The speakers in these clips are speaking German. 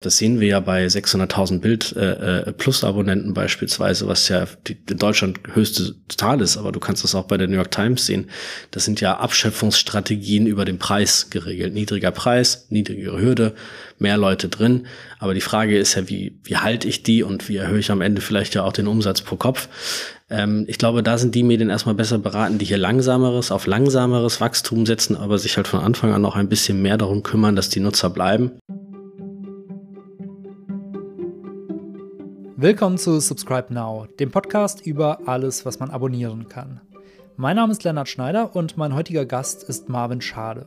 Das sehen wir ja bei 600.000 Bild äh, äh, Plus Abonnenten beispielsweise, was ja die, in Deutschland höchste Zahl ist, aber du kannst das auch bei der New York Times sehen. Das sind ja Abschöpfungsstrategien über den Preis geregelt. Niedriger Preis, niedrigere Hürde, mehr Leute drin. Aber die Frage ist ja, wie, wie halte ich die und wie erhöhe ich am Ende vielleicht ja auch den Umsatz pro Kopf? Ähm, ich glaube, da sind die Medien erstmal besser beraten, die hier langsameres, auf langsameres Wachstum setzen, aber sich halt von Anfang an noch ein bisschen mehr darum kümmern, dass die Nutzer bleiben. Willkommen zu Subscribe Now, dem Podcast über alles, was man abonnieren kann. Mein Name ist Lennart Schneider und mein heutiger Gast ist Marvin Schade.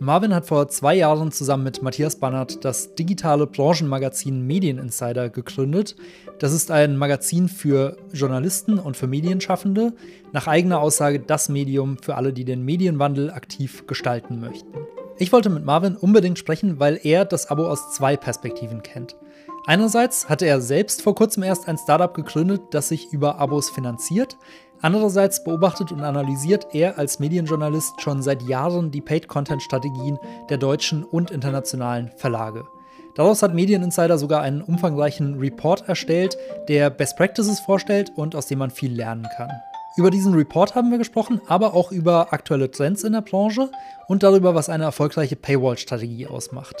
Marvin hat vor zwei Jahren zusammen mit Matthias Bannert das digitale Branchenmagazin Medieninsider gegründet. Das ist ein Magazin für Journalisten und für Medienschaffende, nach eigener Aussage das Medium für alle, die den Medienwandel aktiv gestalten möchten. Ich wollte mit Marvin unbedingt sprechen, weil er das Abo aus zwei Perspektiven kennt. Einerseits hatte er selbst vor kurzem erst ein Startup gegründet, das sich über Abos finanziert. Andererseits beobachtet und analysiert er als Medienjournalist schon seit Jahren die Paid-Content-Strategien der deutschen und internationalen Verlage. Daraus hat Medieninsider sogar einen umfangreichen Report erstellt, der Best Practices vorstellt und aus dem man viel lernen kann. Über diesen Report haben wir gesprochen, aber auch über aktuelle Trends in der Branche und darüber, was eine erfolgreiche Paywall-Strategie ausmacht.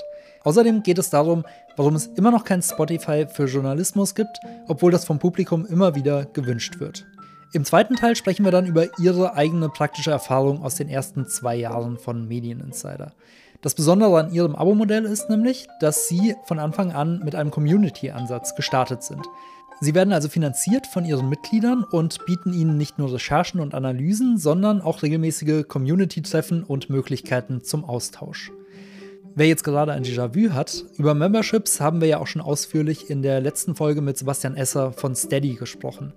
Außerdem geht es darum, warum es immer noch kein Spotify für Journalismus gibt, obwohl das vom Publikum immer wieder gewünscht wird. Im zweiten Teil sprechen wir dann über Ihre eigene praktische Erfahrung aus den ersten zwei Jahren von Medieninsider. Das Besondere an Ihrem Abo-Modell ist nämlich, dass Sie von Anfang an mit einem Community-Ansatz gestartet sind. Sie werden also finanziert von Ihren Mitgliedern und bieten Ihnen nicht nur Recherchen und Analysen, sondern auch regelmäßige Community-Treffen und Möglichkeiten zum Austausch. Wer jetzt gerade ein Déjà-vu hat, über Memberships haben wir ja auch schon ausführlich in der letzten Folge mit Sebastian Esser von Steady gesprochen.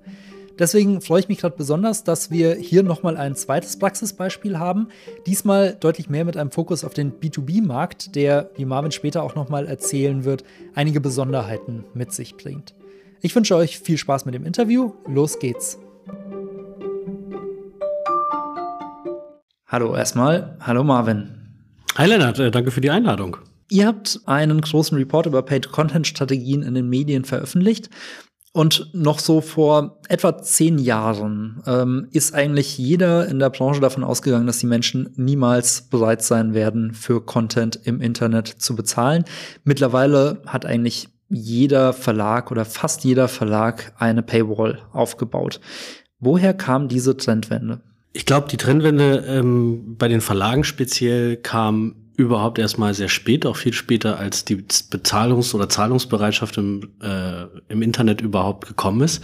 Deswegen freue ich mich gerade besonders, dass wir hier nochmal ein zweites Praxisbeispiel haben. Diesmal deutlich mehr mit einem Fokus auf den B2B-Markt, der, wie Marvin später auch nochmal erzählen wird, einige Besonderheiten mit sich bringt. Ich wünsche euch viel Spaß mit dem Interview. Los geht's. Hallo erstmal. Hallo Marvin. Hi Lennart, äh, danke für die Einladung. Ihr habt einen großen Report über Paid-Content-Strategien in den Medien veröffentlicht. Und noch so vor etwa zehn Jahren ähm, ist eigentlich jeder in der Branche davon ausgegangen, dass die Menschen niemals bereit sein werden, für Content im Internet zu bezahlen. Mittlerweile hat eigentlich jeder Verlag oder fast jeder Verlag eine Paywall aufgebaut. Woher kam diese Trendwende? Ich glaube, die Trendwende ähm, bei den Verlagen speziell kam überhaupt erstmal sehr spät, auch viel später, als die Bezahlungs- oder Zahlungsbereitschaft im, äh, im Internet überhaupt gekommen ist.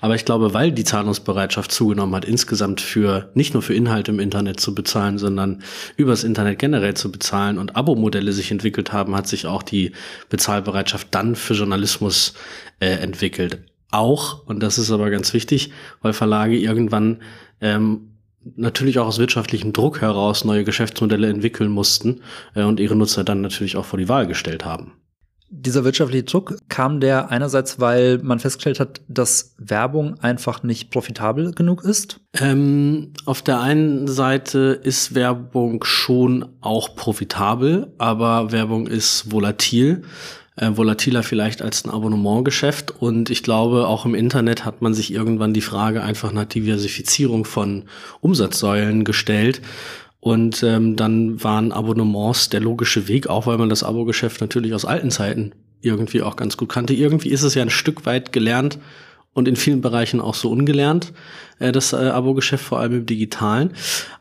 Aber ich glaube, weil die Zahlungsbereitschaft zugenommen hat, insgesamt für nicht nur für Inhalte im Internet zu bezahlen, sondern übers Internet generell zu bezahlen und Abo-Modelle sich entwickelt haben, hat sich auch die Bezahlbereitschaft dann für Journalismus äh, entwickelt. Auch, und das ist aber ganz wichtig, weil Verlage irgendwann ähm, natürlich auch aus wirtschaftlichem Druck heraus neue Geschäftsmodelle entwickeln mussten äh, und ihre Nutzer dann natürlich auch vor die Wahl gestellt haben. Dieser wirtschaftliche Druck kam der einerseits, weil man festgestellt hat, dass Werbung einfach nicht profitabel genug ist? Ähm, auf der einen Seite ist Werbung schon auch profitabel, aber Werbung ist volatil äh, volatiler vielleicht als ein Abonnementgeschäft. Und ich glaube, auch im Internet hat man sich irgendwann die Frage einfach nach Diversifizierung von Umsatzsäulen gestellt. Und ähm, dann waren Abonnements der logische Weg, auch weil man das Abo-Geschäft natürlich aus alten Zeiten irgendwie auch ganz gut kannte. Irgendwie ist es ja ein Stück weit gelernt und in vielen Bereichen auch so ungelernt, äh, das äh, Abo-Geschäft, vor allem im Digitalen.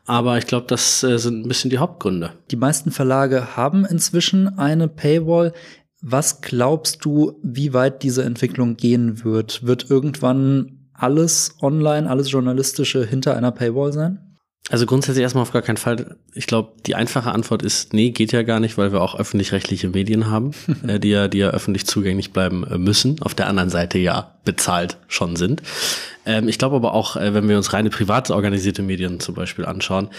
Aber ich glaube, das äh, sind ein bisschen die Hauptgründe. Die meisten Verlage haben inzwischen eine Paywall. Was glaubst du, wie weit diese Entwicklung gehen wird? Wird irgendwann alles online, alles Journalistische hinter einer Paywall sein? Also grundsätzlich erstmal auf gar keinen Fall. Ich glaube, die einfache Antwort ist, nee, geht ja gar nicht, weil wir auch öffentlich-rechtliche Medien haben, äh, die ja, die ja öffentlich zugänglich bleiben äh, müssen. Auf der anderen Seite ja bezahlt schon sind. Ähm, ich glaube aber auch, äh, wenn wir uns reine privat organisierte Medien zum Beispiel anschauen,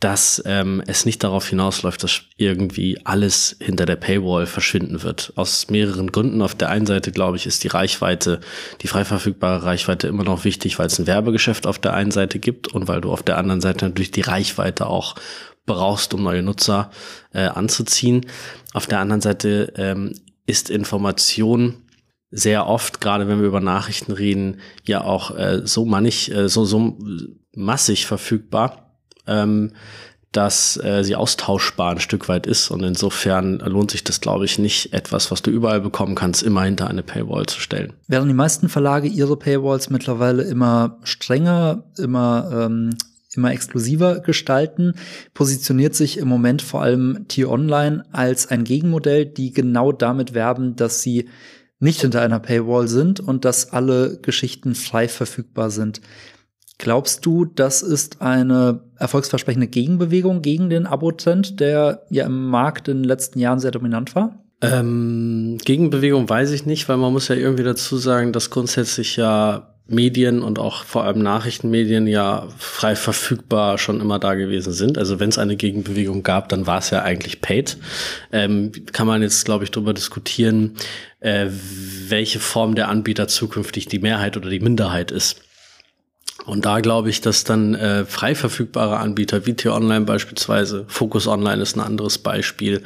dass ähm, es nicht darauf hinausläuft, dass irgendwie alles hinter der Paywall verschwinden wird. Aus mehreren Gründen. Auf der einen Seite, glaube ich, ist die Reichweite, die frei verfügbare Reichweite immer noch wichtig, weil es ein Werbegeschäft auf der einen Seite gibt und weil du auf der anderen Seite natürlich die Reichweite auch brauchst, um neue Nutzer äh, anzuziehen. Auf der anderen Seite ähm, ist Information sehr oft, gerade wenn wir über Nachrichten reden, ja auch äh, so mannig, äh, so, so massig verfügbar, ähm, dass äh, sie austauschbar ein Stück weit ist. Und insofern lohnt sich das, glaube ich, nicht, etwas, was du überall bekommen kannst, immer hinter eine Paywall zu stellen. Während die meisten Verlage ihre Paywalls mittlerweile immer strenger, immer ähm, immer exklusiver gestalten, positioniert sich im Moment vor allem T-Online als ein Gegenmodell, die genau damit werben, dass sie nicht hinter einer Paywall sind und dass alle Geschichten frei verfügbar sind. Glaubst du, das ist eine erfolgsversprechende Gegenbewegung gegen den Abo-Trend, der ja im Markt in den letzten Jahren sehr dominant war? Ähm, Gegenbewegung weiß ich nicht, weil man muss ja irgendwie dazu sagen, dass grundsätzlich ja Medien und auch vor allem Nachrichtenmedien ja frei verfügbar schon immer da gewesen sind. Also wenn es eine Gegenbewegung gab, dann war es ja eigentlich paid. Ähm, kann man jetzt, glaube ich, darüber diskutieren, äh, welche Form der Anbieter zukünftig die Mehrheit oder die Minderheit ist. Und da glaube ich, dass dann äh, frei verfügbare Anbieter wie T-Online beispielsweise, Focus Online ist ein anderes Beispiel,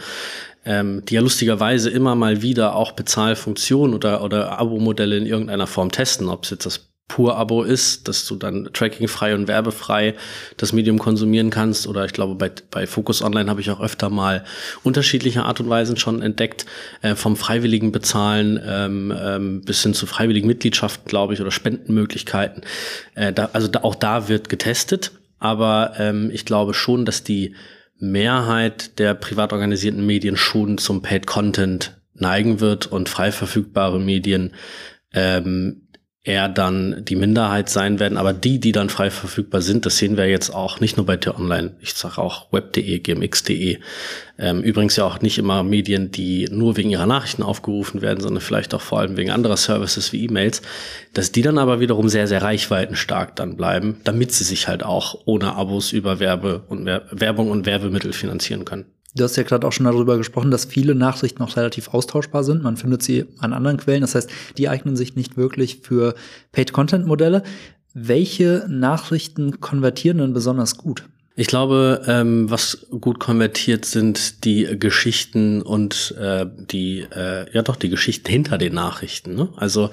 ähm, die ja lustigerweise immer mal wieder auch Bezahlfunktionen oder, oder Abo-Modelle in irgendeiner Form testen, ob es jetzt das Pur-Abo ist, dass du dann trackingfrei und werbefrei das Medium konsumieren kannst. Oder ich glaube, bei, bei Focus Online habe ich auch öfter mal unterschiedliche Art und Weisen schon entdeckt, äh, vom freiwilligen Bezahlen ähm, ähm, bis hin zu freiwilligen Mitgliedschaften, glaube ich, oder Spendenmöglichkeiten. Äh, da, also da, auch da wird getestet. Aber ähm, ich glaube schon, dass die Mehrheit der privat organisierten Medien schon zum Paid Content neigen wird und frei verfügbare Medien ähm, eher dann die Minderheit sein werden. Aber die, die dann frei verfügbar sind, das sehen wir jetzt auch nicht nur bei T-Online, ich sage auch web.de, gmx.de. Ähm, übrigens ja auch nicht immer Medien, die nur wegen ihrer Nachrichten aufgerufen werden, sondern vielleicht auch vor allem wegen anderer Services wie E-Mails, dass die dann aber wiederum sehr, sehr reichweitenstark dann bleiben, damit sie sich halt auch ohne Abos über Werbe und Werbung und Werbemittel finanzieren können. Du hast ja gerade auch schon darüber gesprochen, dass viele Nachrichten noch relativ austauschbar sind. Man findet sie an anderen Quellen. Das heißt, die eignen sich nicht wirklich für Paid-Content-Modelle. Welche Nachrichten konvertieren denn besonders gut? Ich glaube, ähm, was gut konvertiert sind die Geschichten und äh, die, äh, ja doch, die Geschichten hinter den Nachrichten. Ne? Also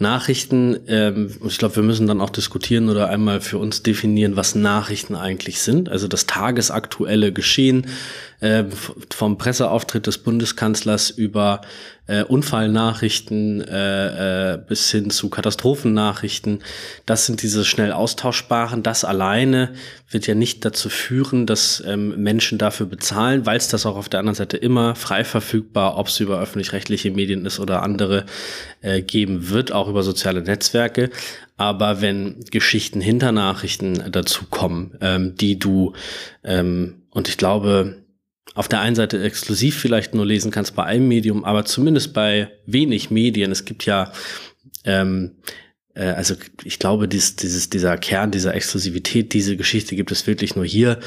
Nachrichten, ähm, ich glaube, wir müssen dann auch diskutieren oder einmal für uns definieren, was Nachrichten eigentlich sind. Also das tagesaktuelle Geschehen äh, vom Presseauftritt des Bundeskanzlers über äh, Unfallnachrichten äh, äh, bis hin zu Katastrophennachrichten. Das sind diese schnell austauschbaren. Das alleine wird ja nicht dazu führen, dass ähm, Menschen dafür bezahlen, weil es das auch auf der anderen Seite immer frei verfügbar, ob es über öffentlich-rechtliche Medien ist oder andere, äh, geben wird, auch über soziale Netzwerke. Aber wenn Geschichten hinter Nachrichten dazu kommen, ähm, die du, ähm, und ich glaube, auf der einen Seite exklusiv vielleicht nur lesen kannst bei einem Medium, aber zumindest bei wenig Medien. Es gibt ja, ähm, äh, also ich glaube, dies, dieses, dieser Kern dieser Exklusivität, diese Geschichte gibt es wirklich nur hier.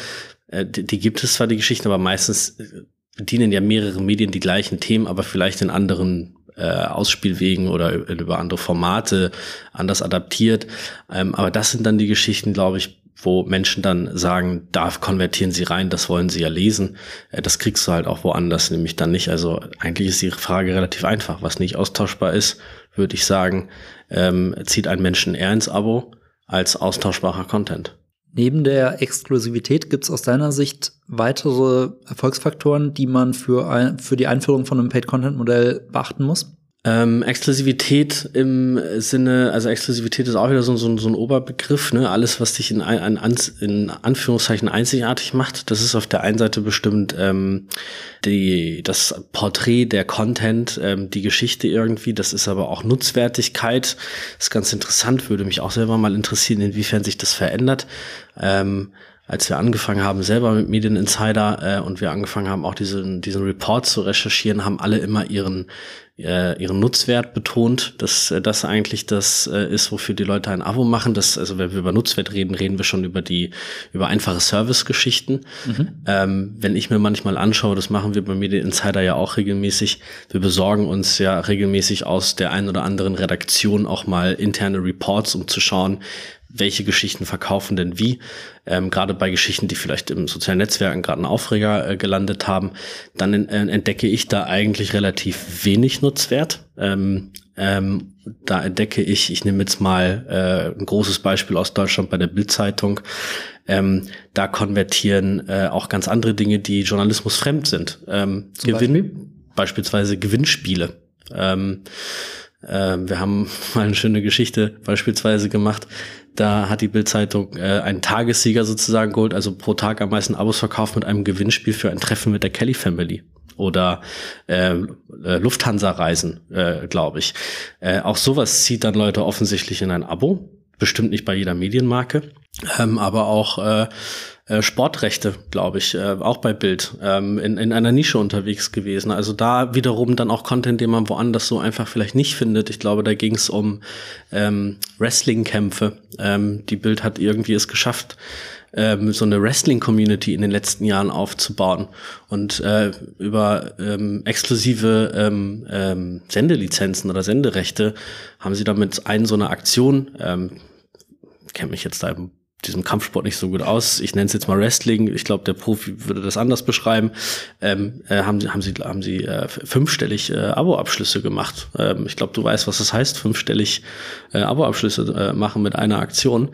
Äh, die, die, gibt es zwar die Geschichten, aber meistens äh, bedienen ja mehrere Medien die gleichen Themen, aber vielleicht in anderen äh, Ausspielwegen oder über andere Formate anders adaptiert. Ähm, aber das sind dann die Geschichten, glaube ich, wo Menschen dann sagen, da konvertieren sie rein, das wollen sie ja lesen. Äh, das kriegst du halt auch woanders, nämlich dann nicht. Also eigentlich ist die Frage relativ einfach. Was nicht austauschbar ist, würde ich sagen, ähm, zieht ein Menschen eher ins Abo als austauschbarer Content. Neben der Exklusivität gibt es aus deiner Sicht weitere Erfolgsfaktoren, die man für, ein, für die Einführung von einem Paid-Content-Modell beachten muss? Ähm, Exklusivität im Sinne, also Exklusivität ist auch wieder so, so, so ein Oberbegriff, ne? Alles, was dich in, ein, in Anführungszeichen einzigartig macht, das ist auf der einen Seite bestimmt ähm, die, das Porträt, der Content, ähm, die Geschichte irgendwie, das ist aber auch Nutzwertigkeit. Das ist ganz interessant, würde mich auch selber mal interessieren, inwiefern sich das verändert. Ähm, als wir angefangen haben, selber mit Medien Insider äh, und wir angefangen haben, auch diesen, diesen Report zu recherchieren, haben alle immer ihren äh, ihren Nutzwert betont, dass äh, das eigentlich das äh, ist, wofür die Leute ein Abo machen. Das, also wenn wir über Nutzwert reden, reden wir schon über die über einfache Servicegeschichten. Mhm. Ähm, wenn ich mir manchmal anschaue, das machen wir bei Media Insider ja auch regelmäßig. Wir besorgen uns ja regelmäßig aus der einen oder anderen Redaktion auch mal interne Reports, um zu schauen, welche Geschichten verkaufen denn wie. Ähm, gerade bei Geschichten, die vielleicht im sozialen Netzwerken gerade einen Aufreger äh, gelandet haben, dann in, äh, entdecke ich da eigentlich relativ wenig Nutzwert. Ähm, ähm, da entdecke ich, ich nehme jetzt mal äh, ein großes Beispiel aus Deutschland bei der Bildzeitung. Ähm, da konvertieren äh, auch ganz andere Dinge, die Journalismus fremd sind. Ähm, Gewinn, Beispiel? beispielsweise Gewinnspiele. Ähm, äh, wir haben mal eine schöne Geschichte beispielsweise gemacht. Da hat die Bildzeitung äh, einen Tagessieger sozusagen geholt, also pro Tag am meisten Abos verkauft mit einem Gewinnspiel für ein Treffen mit der Kelly Family oder äh, äh, Lufthansa-Reisen, äh, glaube ich. Äh, auch sowas zieht dann Leute offensichtlich in ein Abo. Bestimmt nicht bei jeder Medienmarke, ähm, aber auch äh, äh, Sportrechte, glaube ich, äh, auch bei Bild, ähm, in, in einer Nische unterwegs gewesen. Also da wiederum dann auch Content, den man woanders so einfach vielleicht nicht findet. Ich glaube, da ging es um ähm, Wrestling-Kämpfe. Ähm, die Bild hat irgendwie es geschafft, ähm, so eine Wrestling-Community in den letzten Jahren aufzubauen und äh, über ähm, exklusive ähm, ähm, Sendelizenzen oder Senderechte haben sie damit einen so eine Aktion, ähm, kenne mich jetzt da im diesem Kampfsport nicht so gut aus. Ich nenne es jetzt mal Wrestling. Ich glaube, der Profi würde das anders beschreiben. Ähm, äh, haben sie haben sie haben sie äh, fünfstellig äh, Abo-Abschlüsse gemacht. Ähm, ich glaube, du weißt, was das heißt, fünfstellig äh, Abo-Abschlüsse äh, machen mit einer Aktion.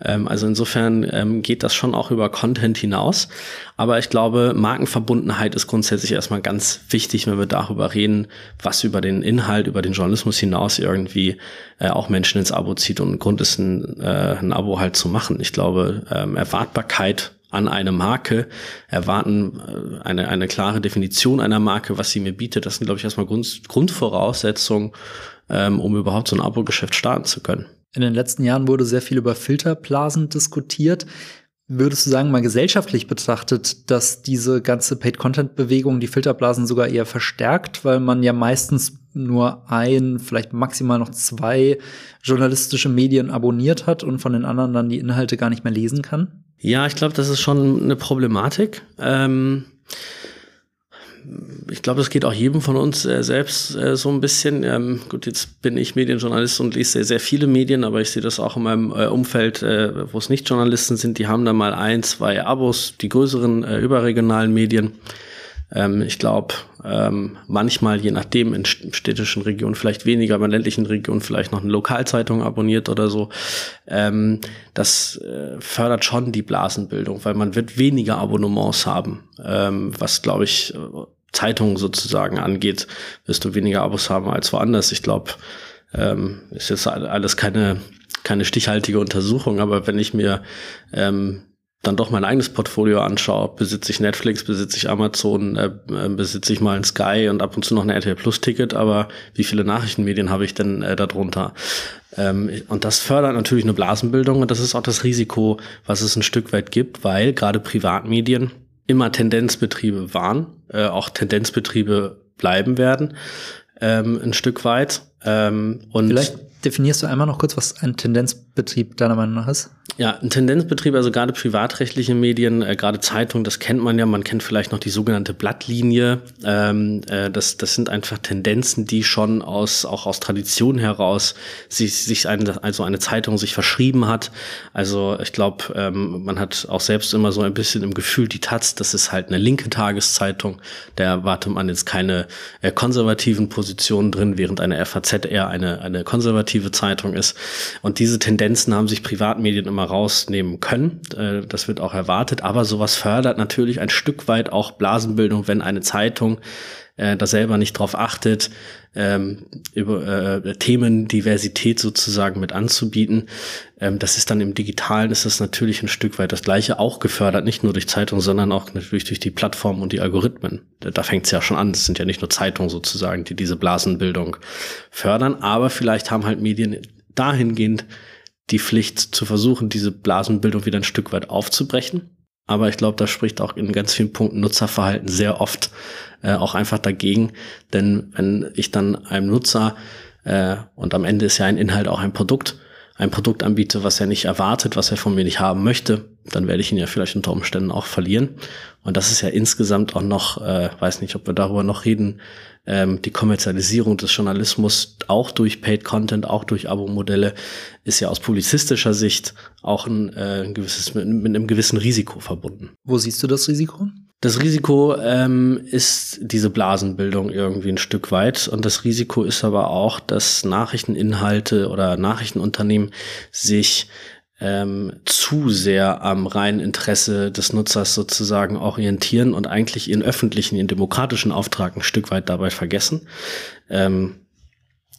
Ähm, also insofern ähm, geht das schon auch über Content hinaus. Aber ich glaube, Markenverbundenheit ist grundsätzlich erstmal ganz wichtig, wenn wir darüber reden, was über den Inhalt, über den Journalismus hinaus irgendwie äh, auch Menschen ins Abo zieht. Und ein Grund ist, ein, äh, ein Abo halt zu machen. Ich glaube, ähm, Erwartbarkeit an eine Marke, erwarten äh, eine, eine klare Definition einer Marke, was sie mir bietet. Das sind, glaube ich, erstmal Grund, Grundvoraussetzungen, ähm, um überhaupt so ein Abo-Geschäft starten zu können. In den letzten Jahren wurde sehr viel über Filterblasen diskutiert. Würdest du sagen, mal gesellschaftlich betrachtet, dass diese ganze Paid-Content-Bewegung die Filterblasen sogar eher verstärkt, weil man ja meistens nur ein, vielleicht maximal noch zwei journalistische Medien abonniert hat und von den anderen dann die Inhalte gar nicht mehr lesen kann? Ja, ich glaube, das ist schon eine Problematik. Ähm ich glaube, es geht auch jedem von uns äh, selbst äh, so ein bisschen. Ähm, gut, jetzt bin ich Medienjournalist und lese sehr, sehr viele Medien, aber ich sehe das auch in meinem äh, Umfeld, äh, wo es nicht Journalisten sind, die haben da mal ein, zwei Abos, die größeren äh, überregionalen Medien. Ähm, ich glaube, ähm, manchmal, je nachdem, in städtischen Regionen vielleicht weniger, aber in ländlichen Regionen vielleicht noch eine Lokalzeitung abonniert oder so. Ähm, das äh, fördert schon die Blasenbildung, weil man wird weniger Abonnements haben, ähm, was, glaube ich, Zeitungen sozusagen angeht, wirst du weniger Abos haben als woanders. Ich glaube, ähm, ist jetzt alles keine, keine stichhaltige Untersuchung, aber wenn ich mir ähm, dann doch mein eigenes Portfolio anschaue, besitze ich Netflix, besitze ich Amazon, äh, äh, besitze ich mal ein Sky und ab und zu noch ein RTL Plus Ticket, aber wie viele Nachrichtenmedien habe ich denn äh, darunter? Ähm, und das fördert natürlich eine Blasenbildung und das ist auch das Risiko, was es ein Stück weit gibt, weil gerade Privatmedien immer Tendenzbetriebe waren, äh, auch Tendenzbetriebe bleiben werden, ähm, ein Stück weit. Ähm, und Vielleicht definierst du einmal noch kurz, was ein Tendenzbetrieb deiner Meinung nach ist? Ja, ein Tendenzbetrieb, also gerade privatrechtliche Medien, äh, gerade Zeitungen, das kennt man ja. Man kennt vielleicht noch die sogenannte Blattlinie. Ähm, äh, das, das sind einfach Tendenzen, die schon aus auch aus Tradition heraus sich, sich eine, also eine Zeitung sich verschrieben hat. Also ich glaube, ähm, man hat auch selbst immer so ein bisschen im Gefühl, die Taz, das ist halt eine linke Tageszeitung. Da erwartet man jetzt keine äh, konservativen Positionen drin, während eine FAZ eher eine eine konservative Zeitung ist. Und diese Tendenzen haben sich Privatmedien immer rausnehmen können. Äh, das wird auch erwartet. Aber sowas fördert natürlich ein Stück weit auch Blasenbildung, wenn eine Zeitung äh, da selber nicht drauf achtet, ähm, über äh, Themendiversität sozusagen mit anzubieten. Ähm, das ist dann im Digitalen ist das natürlich ein Stück weit das Gleiche auch gefördert, nicht nur durch Zeitungen, sondern auch natürlich durch die Plattformen und die Algorithmen. Da, da fängt es ja schon an. Es sind ja nicht nur Zeitungen sozusagen, die diese Blasenbildung fördern, aber vielleicht haben halt Medien dahingehend die Pflicht zu versuchen, diese Blasenbildung wieder ein Stück weit aufzubrechen. Aber ich glaube, da spricht auch in ganz vielen Punkten Nutzerverhalten sehr oft äh, auch einfach dagegen. Denn wenn ich dann einem Nutzer, äh, und am Ende ist ja ein Inhalt auch ein Produkt, ein Produkt anbiete, was er nicht erwartet, was er von mir nicht haben möchte, dann werde ich ihn ja vielleicht unter Umständen auch verlieren. Und das ist ja insgesamt auch noch, äh, weiß nicht, ob wir darüber noch reden, ähm, die Kommerzialisierung des Journalismus auch durch Paid Content, auch durch Abo-Modelle, ist ja aus publizistischer Sicht auch ein, äh, ein gewisses, mit, mit einem gewissen Risiko verbunden. Wo siehst du das Risiko? Das Risiko ähm, ist diese Blasenbildung irgendwie ein Stück weit. Und das Risiko ist aber auch, dass Nachrichteninhalte oder Nachrichtenunternehmen sich ähm, zu sehr am reinen Interesse des Nutzers sozusagen orientieren und eigentlich ihren öffentlichen, ihren demokratischen Auftrag ein Stück weit dabei vergessen. Ähm,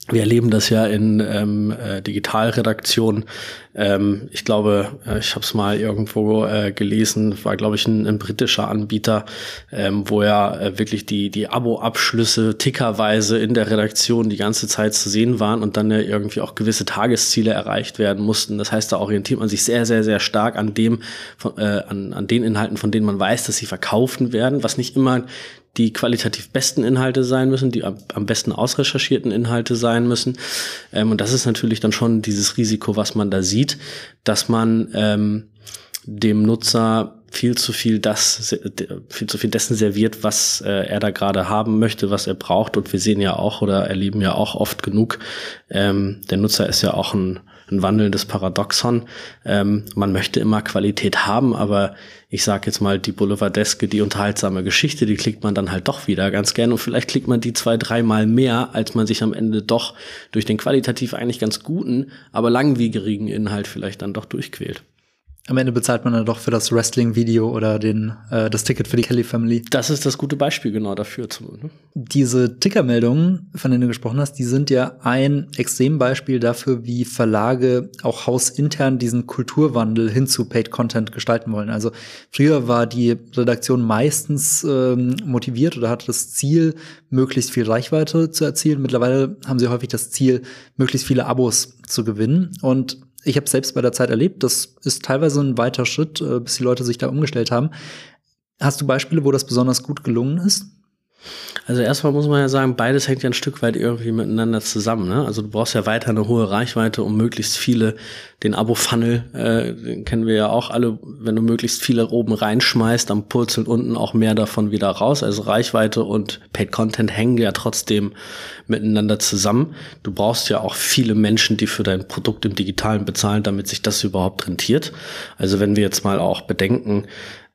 wir erleben das ja in ähm, äh, Digitalredaktionen. Ähm, ich glaube, äh, ich habe es mal irgendwo äh, gelesen, war glaube ich ein, ein, britischer Anbieter, ähm, wo ja äh, wirklich die die Abo-Abschlüsse tickerweise in der Redaktion die ganze Zeit zu sehen waren und dann ja irgendwie auch gewisse Tagesziele erreicht werden mussten. Das heißt, da orientiert man sich sehr sehr sehr stark an dem von, äh, an an den Inhalten, von denen man weiß, dass sie verkaufen werden, was nicht immer die qualitativ besten Inhalte sein müssen, die am besten ausrecherchierten Inhalte sein müssen. Ähm, und das ist natürlich dann schon dieses Risiko, was man da sieht, dass man ähm, dem Nutzer viel zu viel das, viel zu viel dessen serviert, was äh, er da gerade haben möchte, was er braucht. Und wir sehen ja auch oder erleben ja auch oft genug, ähm, der Nutzer ist ja auch ein ein wandelndes Paradoxon. Ähm, man möchte immer Qualität haben, aber ich sage jetzt mal, die Boulevardeske, die unterhaltsame Geschichte, die klickt man dann halt doch wieder ganz gern und vielleicht klickt man die zwei, dreimal mehr, als man sich am Ende doch durch den qualitativ eigentlich ganz guten, aber langwierigen Inhalt vielleicht dann doch durchquält. Am Ende bezahlt man dann doch für das Wrestling-Video oder den, äh, das Ticket für die Kelly Family. Das ist das gute Beispiel genau dafür. Ne? Diese Tickermeldungen, von denen du gesprochen hast, die sind ja ein Extrembeispiel dafür, wie Verlage auch hausintern diesen Kulturwandel hin zu Paid Content gestalten wollen. Also früher war die Redaktion meistens ähm, motiviert oder hatte das Ziel, möglichst viel Reichweite zu erzielen. Mittlerweile haben sie häufig das Ziel, möglichst viele Abos zu gewinnen. Und ich habe selbst bei der Zeit erlebt, das ist teilweise ein weiter Schritt, äh, bis die Leute sich da umgestellt haben. Hast du Beispiele, wo das besonders gut gelungen ist? Also erstmal muss man ja sagen, beides hängt ja ein Stück weit irgendwie miteinander zusammen. Ne? Also du brauchst ja weiter eine hohe Reichweite, um möglichst viele, den Abo-Funnel, äh, kennen wir ja auch alle, wenn du möglichst viele oben reinschmeißt, dann purzeln unten auch mehr davon wieder raus. Also Reichweite und Paid Content hängen ja trotzdem miteinander zusammen. Du brauchst ja auch viele Menschen, die für dein Produkt im Digitalen bezahlen, damit sich das überhaupt rentiert. Also wenn wir jetzt mal auch bedenken,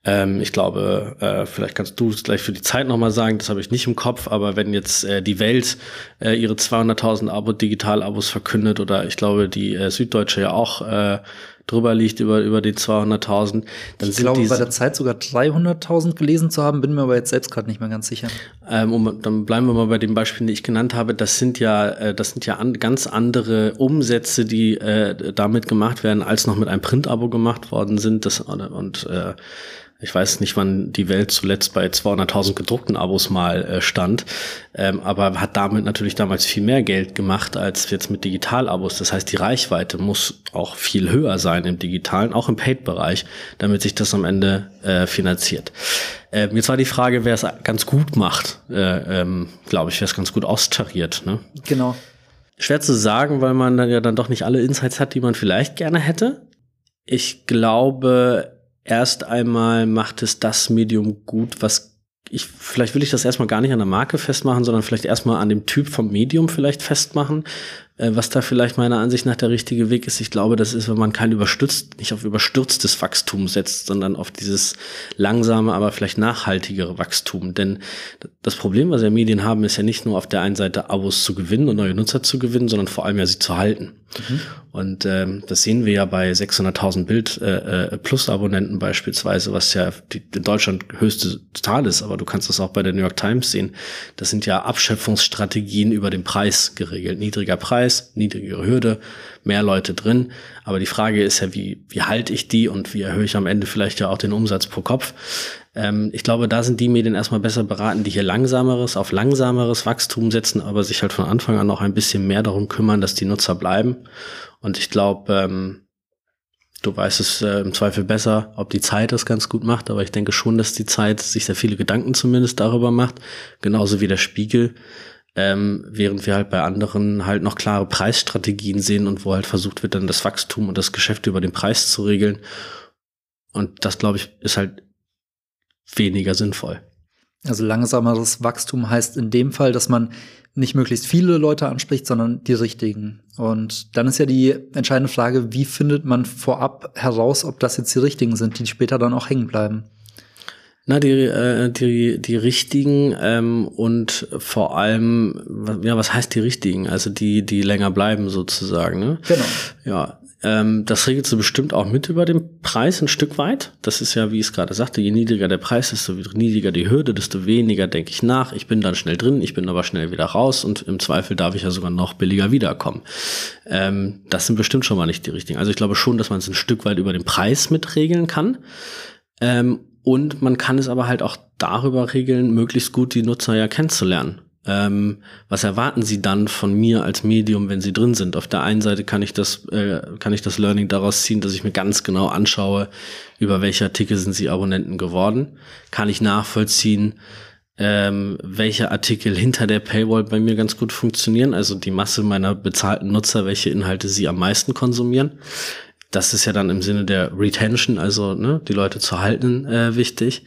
ähm, ich glaube, äh, vielleicht kannst du es gleich für die Zeit nochmal sagen, das habe ich nicht im Kopf, aber wenn jetzt äh, die Welt äh, ihre 200.000 Abo Digital-Abos verkündet oder ich glaube, die äh, Süddeutsche ja auch äh, drüber liegt über, über die 200.000, dann ich sind glaube, bei der Zeit sogar 300.000 gelesen zu haben, bin mir aber jetzt selbst gerade nicht mehr ganz sicher. Ähm, um, dann bleiben wir mal bei den Beispielen, die ich genannt habe. Das sind ja, äh, das sind ja an, ganz andere Umsätze, die äh, damit gemacht werden, als noch mit einem Print-Abo gemacht worden sind. Das, und äh, ich weiß nicht, wann die Welt zuletzt bei 200.000 gedruckten Abos mal äh, stand, ähm, aber hat damit natürlich damals viel mehr Geld gemacht als jetzt mit Digital-Abos. Das heißt, die Reichweite muss auch viel höher sein im digitalen, auch im Paid-Bereich, damit sich das am Ende äh, finanziert. Ähm, jetzt war die Frage, wer es ganz gut macht. Äh, ähm, Glaube ich, wer es ganz gut austariert. Ne? Genau. Schwer zu sagen, weil man dann ja dann doch nicht alle Insights hat, die man vielleicht gerne hätte. Ich glaube, erst einmal macht es das Medium gut, was ich, vielleicht will ich das erstmal gar nicht an der Marke festmachen, sondern vielleicht erstmal an dem Typ vom Medium vielleicht festmachen, was da vielleicht meiner Ansicht nach der richtige Weg ist. Ich glaube, das ist, wenn man kein überstürzt, nicht auf überstürztes Wachstum setzt, sondern auf dieses langsame, aber vielleicht nachhaltigere Wachstum. Denn das Problem, was ja Medien haben, ist ja nicht nur auf der einen Seite Abos zu gewinnen und neue Nutzer zu gewinnen, sondern vor allem ja sie zu halten. Mhm. Und ähm, das sehen wir ja bei 600.000 Bild äh, äh, Plus Abonnenten beispielsweise, was ja die, in Deutschland höchste Zahl ist, aber du kannst das auch bei der New York Times sehen. Das sind ja Abschöpfungsstrategien über den Preis geregelt. Niedriger Preis, niedrigere Hürde, mehr Leute drin. Aber die Frage ist ja, wie, wie halte ich die und wie erhöhe ich am Ende vielleicht ja auch den Umsatz pro Kopf? Ähm, ich glaube, da sind die Medien erstmal besser beraten, die hier langsameres, auf langsameres Wachstum setzen, aber sich halt von Anfang an auch ein bisschen mehr darum kümmern, dass die Nutzer bleiben. Und ich glaube, ähm, du weißt es äh, im Zweifel besser, ob die Zeit das ganz gut macht, aber ich denke schon, dass die Zeit sich sehr viele Gedanken zumindest darüber macht, genauso wie der Spiegel. Ähm, während wir halt bei anderen halt noch klare Preisstrategien sehen und wo halt versucht wird, dann das Wachstum und das Geschäft über den Preis zu regeln. Und das, glaube ich, ist halt weniger sinnvoll. Also langsameres Wachstum heißt in dem Fall, dass man nicht möglichst viele Leute anspricht, sondern die richtigen. Und dann ist ja die entscheidende Frage, wie findet man vorab heraus, ob das jetzt die richtigen sind, die später dann auch hängen bleiben? Na, die, äh, die, die richtigen ähm, und vor allem, ja, was heißt die richtigen? Also die, die länger bleiben sozusagen, ne? Genau. Ja, ähm, das regelst du bestimmt auch mit über den Preis ein Stück weit. Das ist ja, wie ich es gerade sagte, je niedriger der Preis, desto niedriger die Hürde, desto weniger denke ich nach. Ich bin dann schnell drin, ich bin aber schnell wieder raus und im Zweifel darf ich ja sogar noch billiger wiederkommen. Ähm, das sind bestimmt schon mal nicht die richtigen. Also ich glaube schon, dass man es ein Stück weit über den Preis mitregeln kann. Ähm, und man kann es aber halt auch darüber regeln, möglichst gut die Nutzer ja kennenzulernen. Ähm, was erwarten Sie dann von mir als Medium, wenn Sie drin sind? Auf der einen Seite kann ich das, äh, kann ich das Learning daraus ziehen, dass ich mir ganz genau anschaue, über welche Artikel sind Sie Abonnenten geworden. Kann ich nachvollziehen, ähm, welche Artikel hinter der Paywall bei mir ganz gut funktionieren, also die Masse meiner bezahlten Nutzer, welche Inhalte sie am meisten konsumieren. Das ist ja dann im Sinne der Retention, also ne, die Leute zu halten, äh, wichtig.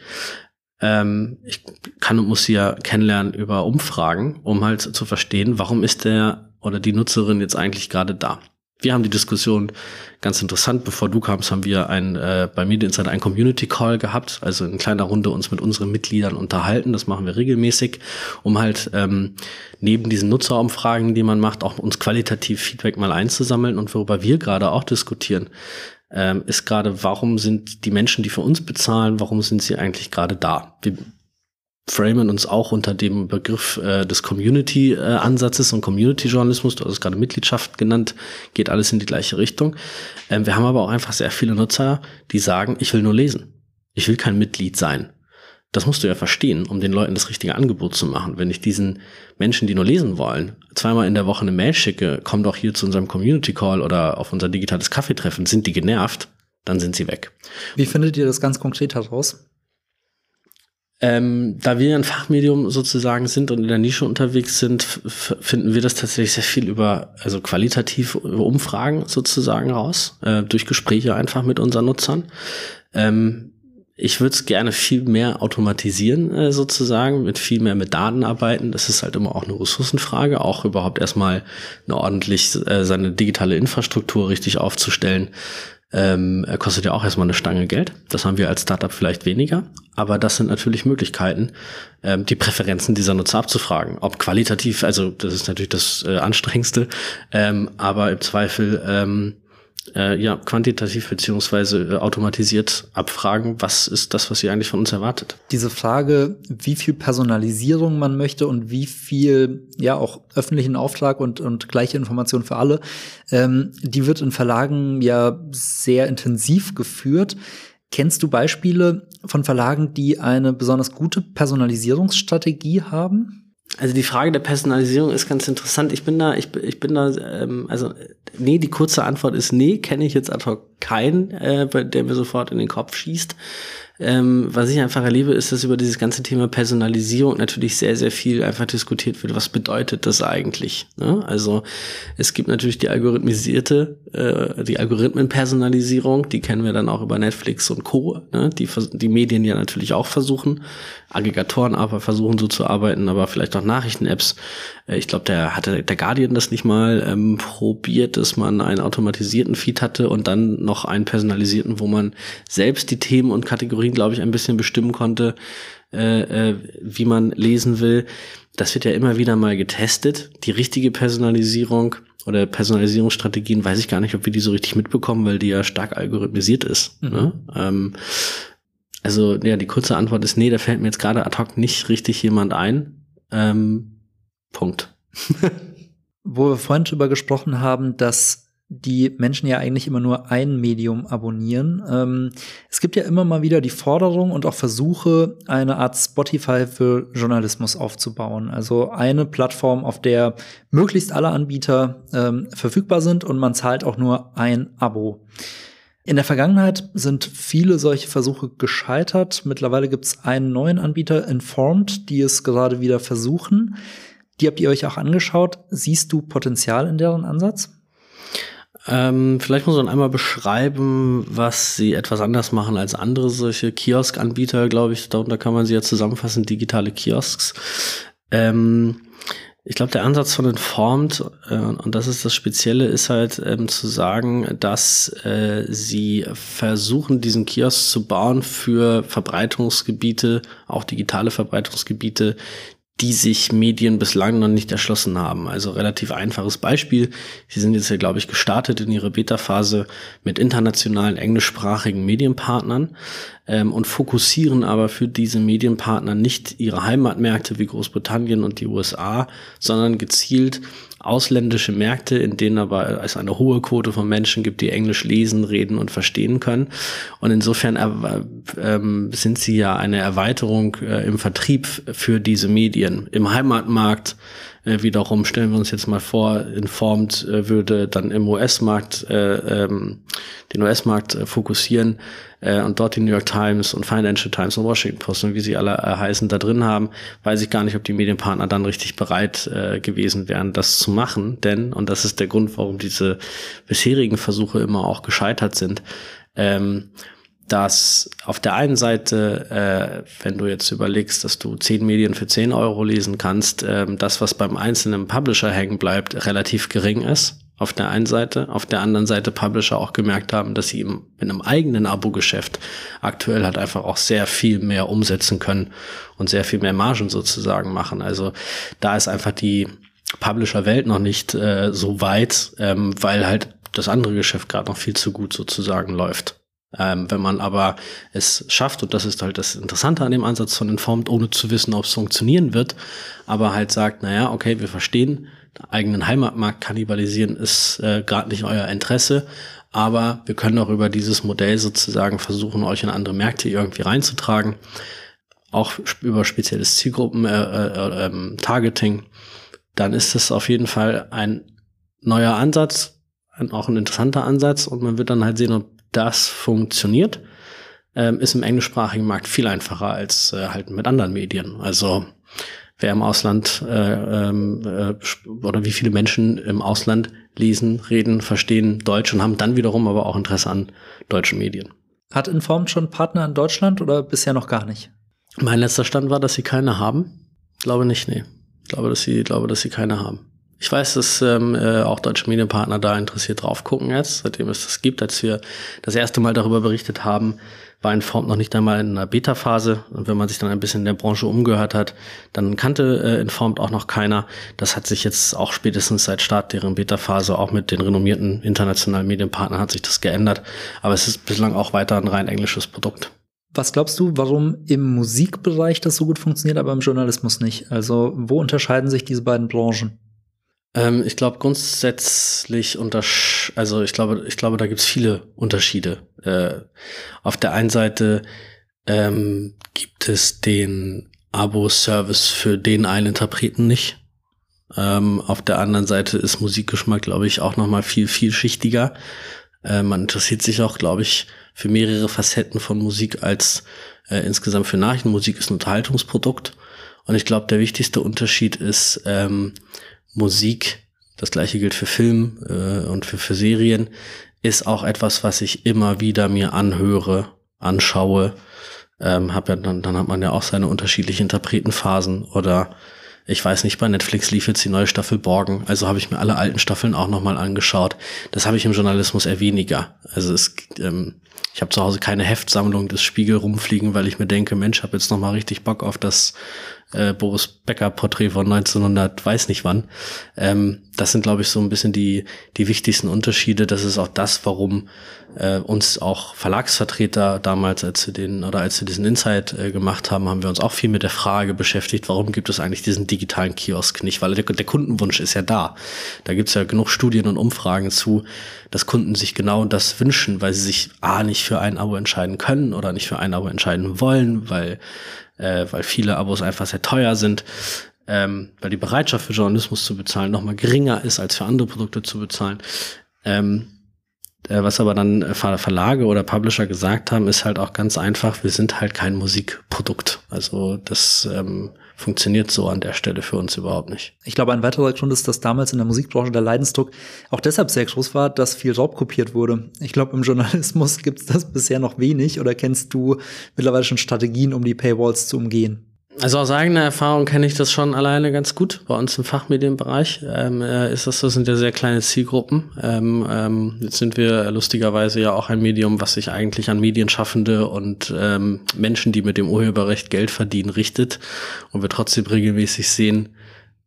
Ähm, ich kann und muss sie ja kennenlernen über Umfragen, um halt zu verstehen, warum ist der oder die Nutzerin jetzt eigentlich gerade da. Wir haben die Diskussion ganz interessant. Bevor du kamst, haben wir ein, äh, bei Media Insider ein Community Call gehabt, also in kleiner Runde uns mit unseren Mitgliedern unterhalten. Das machen wir regelmäßig, um halt ähm, neben diesen Nutzerumfragen, die man macht, auch uns qualitativ Feedback mal einzusammeln und worüber wir gerade auch diskutieren, ähm, ist gerade, warum sind die Menschen, die für uns bezahlen, warum sind sie eigentlich gerade da? Wir framen uns auch unter dem Begriff äh, des Community-Ansatzes und Community-Journalismus, du hast es gerade Mitgliedschaft genannt, geht alles in die gleiche Richtung. Ähm, wir haben aber auch einfach sehr viele Nutzer, die sagen, ich will nur lesen. Ich will kein Mitglied sein. Das musst du ja verstehen, um den Leuten das richtige Angebot zu machen. Wenn ich diesen Menschen, die nur lesen wollen, zweimal in der Woche eine Mail schicke, komm doch hier zu unserem Community Call oder auf unser digitales Kaffeetreffen, sind die genervt, dann sind sie weg. Wie findet ihr das ganz konkret heraus? Ähm, da wir ein Fachmedium sozusagen sind und in der Nische unterwegs sind, finden wir das tatsächlich sehr viel über, also qualitativ über Umfragen sozusagen raus, äh, durch Gespräche einfach mit unseren Nutzern. Ähm, ich würde es gerne viel mehr automatisieren, äh, sozusagen, mit viel mehr mit Daten arbeiten. Das ist halt immer auch eine Ressourcenfrage, auch überhaupt erstmal eine ordentlich äh, seine digitale Infrastruktur richtig aufzustellen, ähm, kostet ja auch erstmal eine Stange Geld. Das haben wir als Startup vielleicht weniger, aber das sind natürlich Möglichkeiten, ähm, die Präferenzen dieser Nutzer abzufragen. Ob qualitativ, also das ist natürlich das äh, Anstrengendste, ähm, aber im Zweifel ähm, äh, ja, quantitativ beziehungsweise äh, automatisiert abfragen, was ist das, was ihr eigentlich von uns erwartet. Diese Frage, wie viel Personalisierung man möchte und wie viel, ja, auch öffentlichen Auftrag und, und gleiche Informationen für alle, ähm, die wird in Verlagen ja sehr intensiv geführt. Kennst du Beispiele von Verlagen, die eine besonders gute Personalisierungsstrategie haben? Also die Frage der Personalisierung ist ganz interessant. Ich bin da, ich, ich bin da, ähm, also nee, die kurze Antwort ist nee, kenne ich jetzt ad hoc keinen, äh, der mir sofort in den Kopf schießt. Ähm, was ich einfach erlebe, ist, dass über dieses ganze Thema Personalisierung natürlich sehr, sehr viel einfach diskutiert wird. Was bedeutet das eigentlich? Ne? Also es gibt natürlich die algorithmisierte, äh, die Algorithmenpersonalisierung, die kennen wir dann auch über Netflix und Co., ne? die die Medien ja natürlich auch versuchen, Aggregatoren aber versuchen so zu arbeiten, aber vielleicht auch Nachrichten-Apps. Äh, ich glaube, der hatte der Guardian das nicht mal ähm, probiert, dass man einen automatisierten Feed hatte und dann noch einen personalisierten, wo man selbst die Themen und Kategorien, glaube ich, ein bisschen bestimmen konnte, äh, äh, wie man lesen will. Das wird ja immer wieder mal getestet. Die richtige Personalisierung oder Personalisierungsstrategien weiß ich gar nicht, ob wir die so richtig mitbekommen, weil die ja stark algorithmisiert ist. Mhm. Ne? Ähm, also ja, die kurze Antwort ist nee, da fällt mir jetzt gerade ad hoc nicht richtig jemand ein. Ähm, Punkt. Wo wir vorhin drüber gesprochen haben, dass die Menschen ja eigentlich immer nur ein Medium abonnieren. Ähm, es gibt ja immer mal wieder die Forderung und auch Versuche, eine Art Spotify für Journalismus aufzubauen. Also eine Plattform, auf der möglichst alle Anbieter ähm, verfügbar sind und man zahlt auch nur ein Abo. In der Vergangenheit sind viele solche Versuche gescheitert. Mittlerweile gibt es einen neuen Anbieter, Informed, die es gerade wieder versuchen. Die habt ihr euch auch angeschaut. Siehst du Potenzial in deren Ansatz? Ähm, vielleicht muss man einmal beschreiben, was sie etwas anders machen als andere solche Kiosk-Anbieter, glaube ich. Darunter kann man sie ja zusammenfassen, digitale Kiosks. Ähm, ich glaube, der Ansatz von Informed, äh, und das ist das Spezielle, ist halt ähm, zu sagen, dass äh, sie versuchen, diesen Kiosk zu bauen für Verbreitungsgebiete, auch digitale Verbreitungsgebiete, die sich Medien bislang noch nicht erschlossen haben. Also relativ einfaches Beispiel. Sie sind jetzt ja, glaube ich, gestartet in ihre Beta-Phase mit internationalen englischsprachigen Medienpartnern ähm, und fokussieren aber für diese Medienpartner nicht ihre Heimatmärkte wie Großbritannien und die USA, sondern gezielt ausländische Märkte, in denen aber es eine hohe Quote von Menschen gibt, die Englisch lesen, reden und verstehen können. Und insofern äh, sind sie ja eine Erweiterung äh, im Vertrieb für diese Medien. Im Heimatmarkt äh, wiederum stellen wir uns jetzt mal vor, Informed äh, würde dann im US-Markt, äh, ähm, den US-Markt äh, fokussieren äh, und dort die New York Times und Financial Times und Washington Post und wie sie alle äh, heißen da drin haben, weiß ich gar nicht, ob die Medienpartner dann richtig bereit äh, gewesen wären, das zu machen. Denn, und das ist der Grund, warum diese bisherigen Versuche immer auch gescheitert sind, ähm, dass auf der einen Seite, äh, wenn du jetzt überlegst, dass du zehn Medien für zehn Euro lesen kannst, äh, das, was beim einzelnen Publisher hängen bleibt, relativ gering ist. Auf der einen Seite, auf der anderen Seite Publisher auch gemerkt haben, dass sie im, in einem eigenen Abo-Geschäft aktuell halt einfach auch sehr viel mehr umsetzen können und sehr viel mehr Margen sozusagen machen. Also da ist einfach die Publisher-Welt noch nicht äh, so weit, ähm, weil halt das andere Geschäft gerade noch viel zu gut sozusagen läuft. Ähm, wenn man aber es schafft, und das ist halt das Interessante an dem Ansatz von Informed, ohne zu wissen, ob es funktionieren wird, aber halt sagt, naja, okay, wir verstehen, eigenen Heimatmarkt kannibalisieren ist äh, gerade nicht euer Interesse, aber wir können auch über dieses Modell sozusagen versuchen, euch in andere Märkte irgendwie reinzutragen, auch über spezielles Zielgruppen, äh, äh, äh, Targeting, dann ist es auf jeden Fall ein neuer Ansatz, ein, auch ein interessanter Ansatz und man wird dann halt sehen, ob das funktioniert, ähm, ist im englischsprachigen Markt viel einfacher als äh, halt mit anderen Medien. Also wer im Ausland äh, ähm, äh, oder wie viele Menschen im Ausland lesen, reden, verstehen Deutsch und haben dann wiederum aber auch Interesse an deutschen Medien. Hat Informed schon Partner in Deutschland oder bisher noch gar nicht? Mein letzter Stand war, dass sie keine haben. Glaube nicht, nee. Glaube, dass sie, glaube, dass sie keine haben. Ich weiß, dass ähm, äh, auch deutsche Medienpartner da interessiert drauf gucken jetzt, seitdem es das gibt. Als wir das erste Mal darüber berichtet haben, war Informed noch nicht einmal in einer Beta-Phase. Und wenn man sich dann ein bisschen in der Branche umgehört hat, dann kannte äh, Informed auch noch keiner. Das hat sich jetzt auch spätestens seit Start deren Beta-Phase, auch mit den renommierten internationalen Medienpartnern, hat sich das geändert. Aber es ist bislang auch weiter ein rein englisches Produkt. Was glaubst du, warum im Musikbereich das so gut funktioniert, aber im Journalismus nicht? Also wo unterscheiden sich diese beiden Branchen? Ähm, ich glaube grundsätzlich untersch also ich glaube, ich glaube, da gibt's viele Unterschiede. Äh, auf der einen Seite ähm, gibt es den Abo-Service für den einen Interpreten nicht. Ähm, auf der anderen Seite ist Musikgeschmack, glaube ich, auch noch mal viel vielschichtiger. Äh, man interessiert sich auch, glaube ich, für mehrere Facetten von Musik als äh, insgesamt für Nachrichtenmusik ist ein Unterhaltungsprodukt. Und ich glaube, der wichtigste Unterschied ist, ähm, Musik, das gleiche gilt für Film äh, und für, für Serien, ist auch etwas, was ich immer wieder mir anhöre, anschaue. Ähm, hab ja dann, dann hat man ja auch seine unterschiedlichen Interpretenphasen oder ich weiß nicht, bei Netflix lief jetzt die neue Staffel Borgen, also habe ich mir alle alten Staffeln auch nochmal angeschaut. Das habe ich im Journalismus eher weniger. Also es, ähm, ich habe zu Hause keine Heftsammlung des Spiegel rumfliegen, weil ich mir denke, Mensch, habe jetzt nochmal richtig Bock auf das äh, Boris Becker Porträt von 1900 weiß nicht wann. Ähm, das sind, glaube ich, so ein bisschen die, die wichtigsten Unterschiede. Das ist auch das, warum äh, uns auch Verlagsvertreter damals, als wir den oder als wir diesen Insight äh, gemacht haben, haben wir uns auch viel mit der Frage beschäftigt, warum gibt es eigentlich diesen digitalen Kiosk nicht? Weil der, der Kundenwunsch ist ja da. Da gibt es ja genug Studien und Umfragen zu, dass Kunden sich genau das wünschen, weil sie sich A nicht für ein Abo entscheiden können oder nicht für ein Abo entscheiden wollen, weil äh, weil viele Abos einfach sehr teuer sind, ähm, weil die Bereitschaft für Journalismus zu bezahlen noch mal geringer ist, als für andere Produkte zu bezahlen. Ähm, äh, was aber dann Verlage oder Publisher gesagt haben, ist halt auch ganz einfach, wir sind halt kein Musikprodukt. Also das ähm, funktioniert so an der Stelle für uns überhaupt nicht. Ich glaube, ein weiterer Grund ist, dass damals in der Musikbranche der Leidensdruck auch deshalb sehr groß war, dass viel raubkopiert wurde. Ich glaube, im Journalismus gibt es das bisher noch wenig. Oder kennst du mittlerweile schon Strategien, um die Paywalls zu umgehen? Also aus eigener Erfahrung kenne ich das schon alleine ganz gut. Bei uns im Fachmedienbereich ähm, äh, ist das so, sind ja sehr kleine Zielgruppen. Ähm, ähm, jetzt sind wir lustigerweise ja auch ein Medium, was sich eigentlich an Medienschaffende und ähm, Menschen, die mit dem Urheberrecht Geld verdienen, richtet. Und wir trotzdem regelmäßig sehen,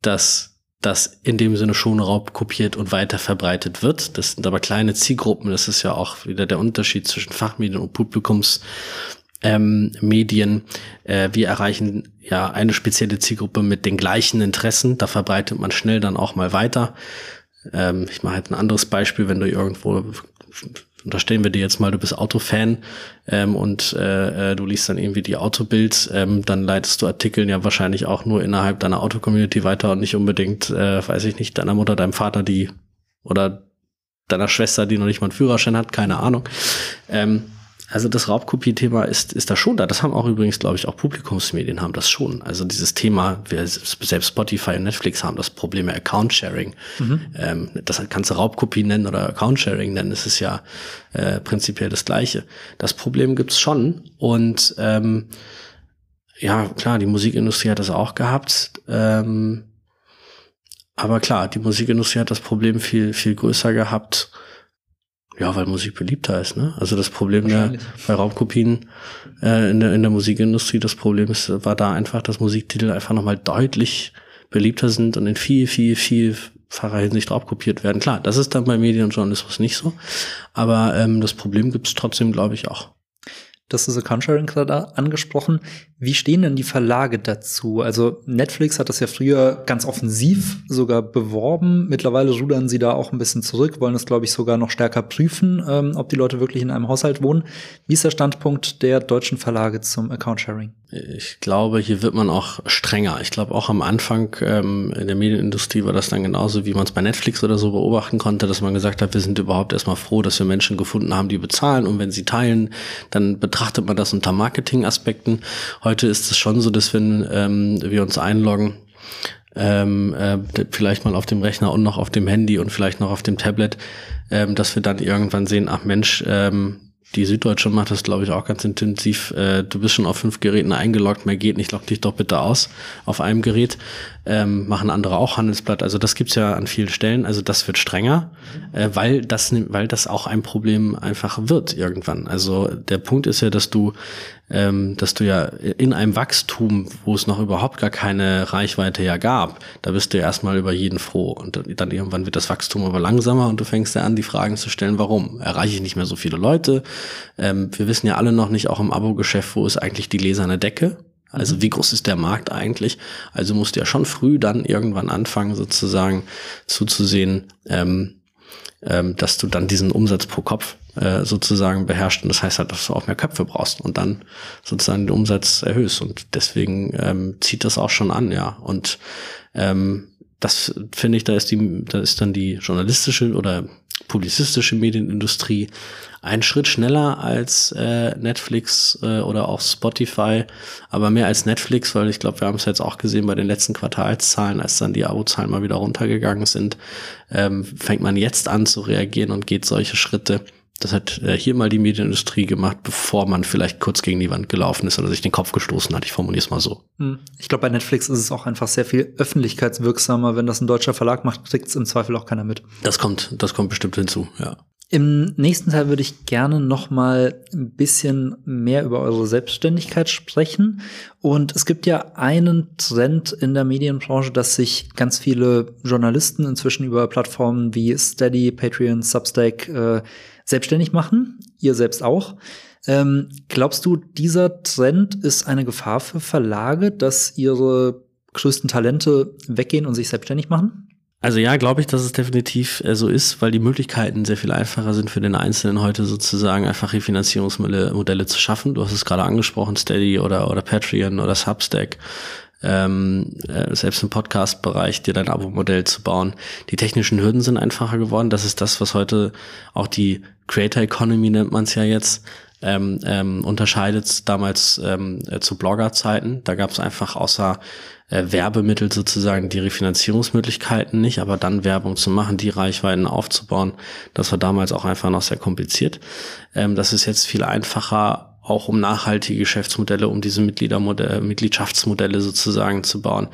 dass das in dem Sinne schon raubkopiert und weiter verbreitet wird. Das sind aber kleine Zielgruppen. Das ist ja auch wieder der Unterschied zwischen Fachmedien und Publikums ähm, Medien. Äh, wir erreichen ja eine spezielle Zielgruppe mit den gleichen Interessen. Da verbreitet man schnell dann auch mal weiter. Ähm, ich mache halt ein anderes Beispiel, wenn du irgendwo unterstellen wir dir jetzt mal, du bist Autofan ähm, und äh, äh, du liest dann irgendwie die Autobilds, ähm, dann leitest du Artikeln ja wahrscheinlich auch nur innerhalb deiner Autocommunity weiter und nicht unbedingt, äh, weiß ich nicht, deiner Mutter, deinem Vater, die oder deiner Schwester, die noch nicht mal einen Führerschein hat, keine Ahnung. Ähm, also das Raubkopie-Thema ist, ist da schon da. Das haben auch übrigens, glaube ich, auch Publikumsmedien haben das schon. Also dieses Thema, wir, selbst Spotify und Netflix haben das Problem Account-Sharing. Mhm. Ähm, das kannst du Raubkopie nennen oder Account-Sharing nennen. Es ist ja äh, prinzipiell das Gleiche. Das Problem gibt's schon. Und ähm, ja, klar, die Musikindustrie hat das auch gehabt. Ähm, aber klar, die Musikindustrie hat das Problem viel, viel größer gehabt ja, weil Musik beliebter ist, ne? Also das Problem der, bei Raubkopien äh, in, der, in der Musikindustrie, das Problem ist, war da einfach, dass Musiktitel einfach nochmal deutlich beliebter sind und in viel, viel, vielfacher Hinsicht raubkopiert werden. Klar, das ist dann bei Medien und Journalismus nicht so. Aber ähm, das Problem gibt es trotzdem, glaube ich, auch. Das ist Account-Sharing gerade angesprochen. Wie stehen denn die Verlage dazu? Also Netflix hat das ja früher ganz offensiv sogar beworben. Mittlerweile rudern sie da auch ein bisschen zurück, wollen das, glaube ich, sogar noch stärker prüfen, ähm, ob die Leute wirklich in einem Haushalt wohnen. Wie ist der Standpunkt der deutschen Verlage zum Account-Sharing? Ich glaube, hier wird man auch strenger. Ich glaube, auch am Anfang ähm, in der Medienindustrie war das dann genauso, wie man es bei Netflix oder so beobachten konnte, dass man gesagt hat, wir sind überhaupt erstmal froh, dass wir Menschen gefunden haben, die bezahlen und wenn sie teilen, dann betrachtet man das unter Marketing-Aspekten. Heute ist es schon so, dass wenn ähm, wir uns einloggen, ähm, äh, vielleicht mal auf dem Rechner und noch auf dem Handy und vielleicht noch auf dem Tablet, ähm, dass wir dann irgendwann sehen, ach Mensch, ähm, die Süddeutsche macht das, glaube ich, auch ganz intensiv. Äh, du bist schon auf fünf Geräten eingeloggt, mehr geht nicht, log dich doch bitte aus auf einem Gerät. Ähm, machen andere auch Handelsblatt. Also das gibt's ja an vielen Stellen. Also das wird strenger, äh, weil, das, weil das auch ein Problem einfach wird irgendwann. Also der Punkt ist ja, dass du ähm, dass du ja in einem Wachstum, wo es noch überhaupt gar keine Reichweite ja gab, da bist du ja erstmal über jeden froh. Und dann irgendwann wird das Wachstum aber langsamer und du fängst ja an, die Fragen zu stellen, warum? Erreiche ich nicht mehr so viele Leute? Ähm, wir wissen ja alle noch nicht, auch im Abo-Geschäft, wo ist eigentlich die leserne Decke? Also mhm. wie groß ist der Markt eigentlich? Also musst du ja schon früh dann irgendwann anfangen, sozusagen zuzusehen, ähm, ähm, dass du dann diesen Umsatz pro Kopf äh, sozusagen beherrscht. Und das heißt halt, dass du auch mehr Köpfe brauchst und dann sozusagen den Umsatz erhöhst. Und deswegen ähm, zieht das auch schon an, ja. Und ähm, das finde ich, da ist die, da ist dann die journalistische oder publizistische Medienindustrie ein Schritt schneller als äh, Netflix äh, oder auch Spotify, aber mehr als Netflix, weil ich glaube, wir haben es jetzt auch gesehen bei den letzten Quartalszahlen, als dann die Abozahlen mal wieder runtergegangen sind, ähm, fängt man jetzt an zu reagieren und geht solche Schritte. Das hat äh, hier mal die Medienindustrie gemacht, bevor man vielleicht kurz gegen die Wand gelaufen ist oder sich den Kopf gestoßen hat. Ich formuliere es mal so. Hm. Ich glaube, bei Netflix ist es auch einfach sehr viel öffentlichkeitswirksamer. Wenn das ein deutscher Verlag macht, kriegt es im Zweifel auch keiner mit. Das kommt, das kommt bestimmt hinzu, ja. Im nächsten Teil würde ich gerne noch mal ein bisschen mehr über eure Selbstständigkeit sprechen. Und es gibt ja einen Trend in der Medienbranche, dass sich ganz viele Journalisten inzwischen über Plattformen wie Steady, Patreon, Substack äh, selbstständig machen. Ihr selbst auch. Ähm, glaubst du, dieser Trend ist eine Gefahr für Verlage, dass ihre größten Talente weggehen und sich selbstständig machen? Also ja, glaube ich, dass es definitiv äh, so ist, weil die Möglichkeiten sehr viel einfacher sind für den Einzelnen heute sozusagen einfach Refinanzierungsmodelle zu schaffen. Du hast es gerade angesprochen, Steady oder, oder Patreon oder Substack. Ähm, äh, selbst im Podcast-Bereich dir dein Abo-Modell zu bauen. Die technischen Hürden sind einfacher geworden. Das ist das, was heute auch die Creator Economy nennt man es ja jetzt, ähm, ähm, unterscheidet damals ähm, äh, zu Bloggerzeiten. Da gab es einfach außer äh, Werbemittel sozusagen die Refinanzierungsmöglichkeiten nicht, aber dann Werbung zu machen, die Reichweiten aufzubauen, das war damals auch einfach noch sehr kompliziert. Ähm, das ist jetzt viel einfacher auch um nachhaltige Geschäftsmodelle, um diese Mitgliedermodelle, Mitgliedschaftsmodelle sozusagen zu bauen.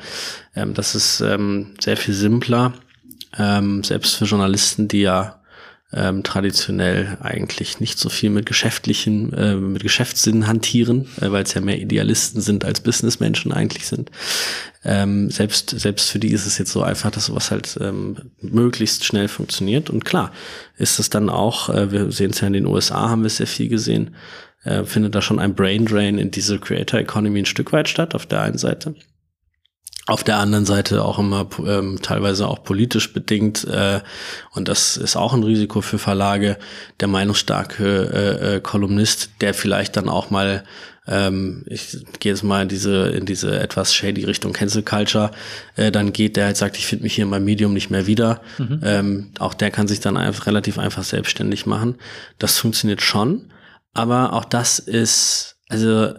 Ähm, das ist ähm, sehr viel simpler, ähm, selbst für Journalisten, die ja ähm, traditionell eigentlich nicht so viel mit geschäftlichen, äh, mit Geschäftssinn hantieren, äh, weil es ja mehr Idealisten sind als Businessmenschen eigentlich sind. Ähm, selbst, selbst für die ist es jetzt so einfach, dass sowas halt ähm, möglichst schnell funktioniert. Und klar, ist es dann auch, äh, wir sehen es ja in den USA, haben wir sehr viel gesehen, äh, findet da schon ein Brain Drain in diese Creator Economy ein Stück weit statt, auf der einen Seite. Auf der anderen Seite auch immer ähm, teilweise auch politisch bedingt äh, und das ist auch ein Risiko für Verlage. Der meinungsstarke äh, äh, Kolumnist, der vielleicht dann auch mal ähm, ich gehe jetzt mal in diese in diese etwas shady Richtung Cancel Culture, äh, dann geht der halt sagt, ich finde mich hier in meinem Medium nicht mehr wieder. Mhm. Ähm, auch der kann sich dann einfach relativ einfach selbstständig machen. Das funktioniert schon, aber auch das ist also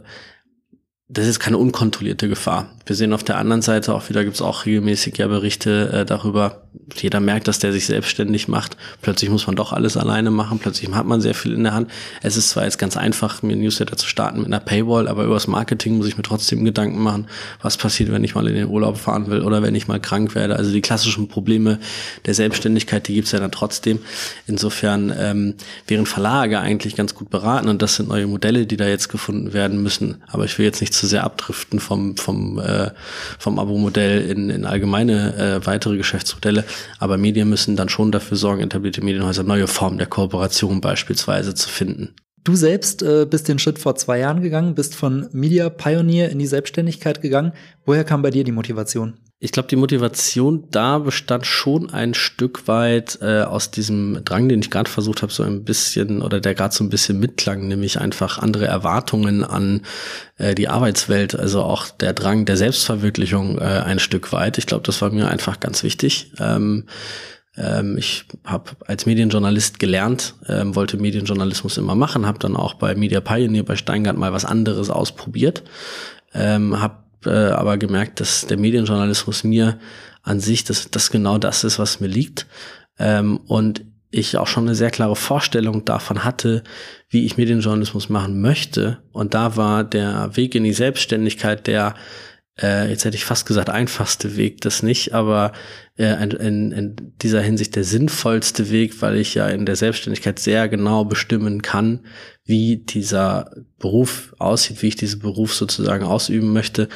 das ist keine unkontrollierte Gefahr. Wir sehen auf der anderen Seite auch wieder, gibt es auch regelmäßig ja Berichte äh, darüber, jeder merkt, dass der sich selbstständig macht. Plötzlich muss man doch alles alleine machen, plötzlich hat man sehr viel in der Hand. Es ist zwar jetzt ganz einfach, mir Newsletter zu starten mit einer Paywall, aber übers Marketing muss ich mir trotzdem Gedanken machen, was passiert, wenn ich mal in den Urlaub fahren will oder wenn ich mal krank werde. Also die klassischen Probleme der Selbstständigkeit, die gibt es ja dann trotzdem. Insofern ähm, wären Verlage eigentlich ganz gut beraten und das sind neue Modelle, die da jetzt gefunden werden müssen. Aber ich will jetzt nicht zu sehr abdriften vom, vom, äh, vom Abo-Modell in, in allgemeine äh, weitere Geschäftsmodelle. Aber Medien müssen dann schon dafür sorgen, etablierte Medienhäuser neue Formen der Kooperation beispielsweise zu finden. Du selbst äh, bist den Schritt vor zwei Jahren gegangen, bist von Media Pioneer in die Selbstständigkeit gegangen. Woher kam bei dir die Motivation? Ich glaube, die Motivation da bestand schon ein Stück weit äh, aus diesem Drang, den ich gerade versucht habe, so ein bisschen oder der gerade so ein bisschen mitklang, nämlich einfach andere Erwartungen an äh, die Arbeitswelt, also auch der Drang der Selbstverwirklichung äh, ein Stück weit. Ich glaube, das war mir einfach ganz wichtig. Ähm, ähm, ich habe als Medienjournalist gelernt, ähm, wollte Medienjournalismus immer machen, habe dann auch bei Media Pioneer bei Steingart mal was anderes ausprobiert, ähm, habe äh, aber gemerkt, dass der Medienjournalismus mir an sich, dass das genau das ist, was mir liegt. Ähm, und ich auch schon eine sehr klare Vorstellung davon hatte, wie ich Medienjournalismus machen möchte. Und da war der Weg in die Selbstständigkeit der, äh, jetzt hätte ich fast gesagt, einfachste Weg, das nicht, aber äh, in, in, dieser Hinsicht der sinnvollste Weg, weil ich ja in der Selbstständigkeit sehr genau bestimmen kann, wie dieser Beruf aussieht, wie ich diesen Beruf sozusagen ausüben möchte.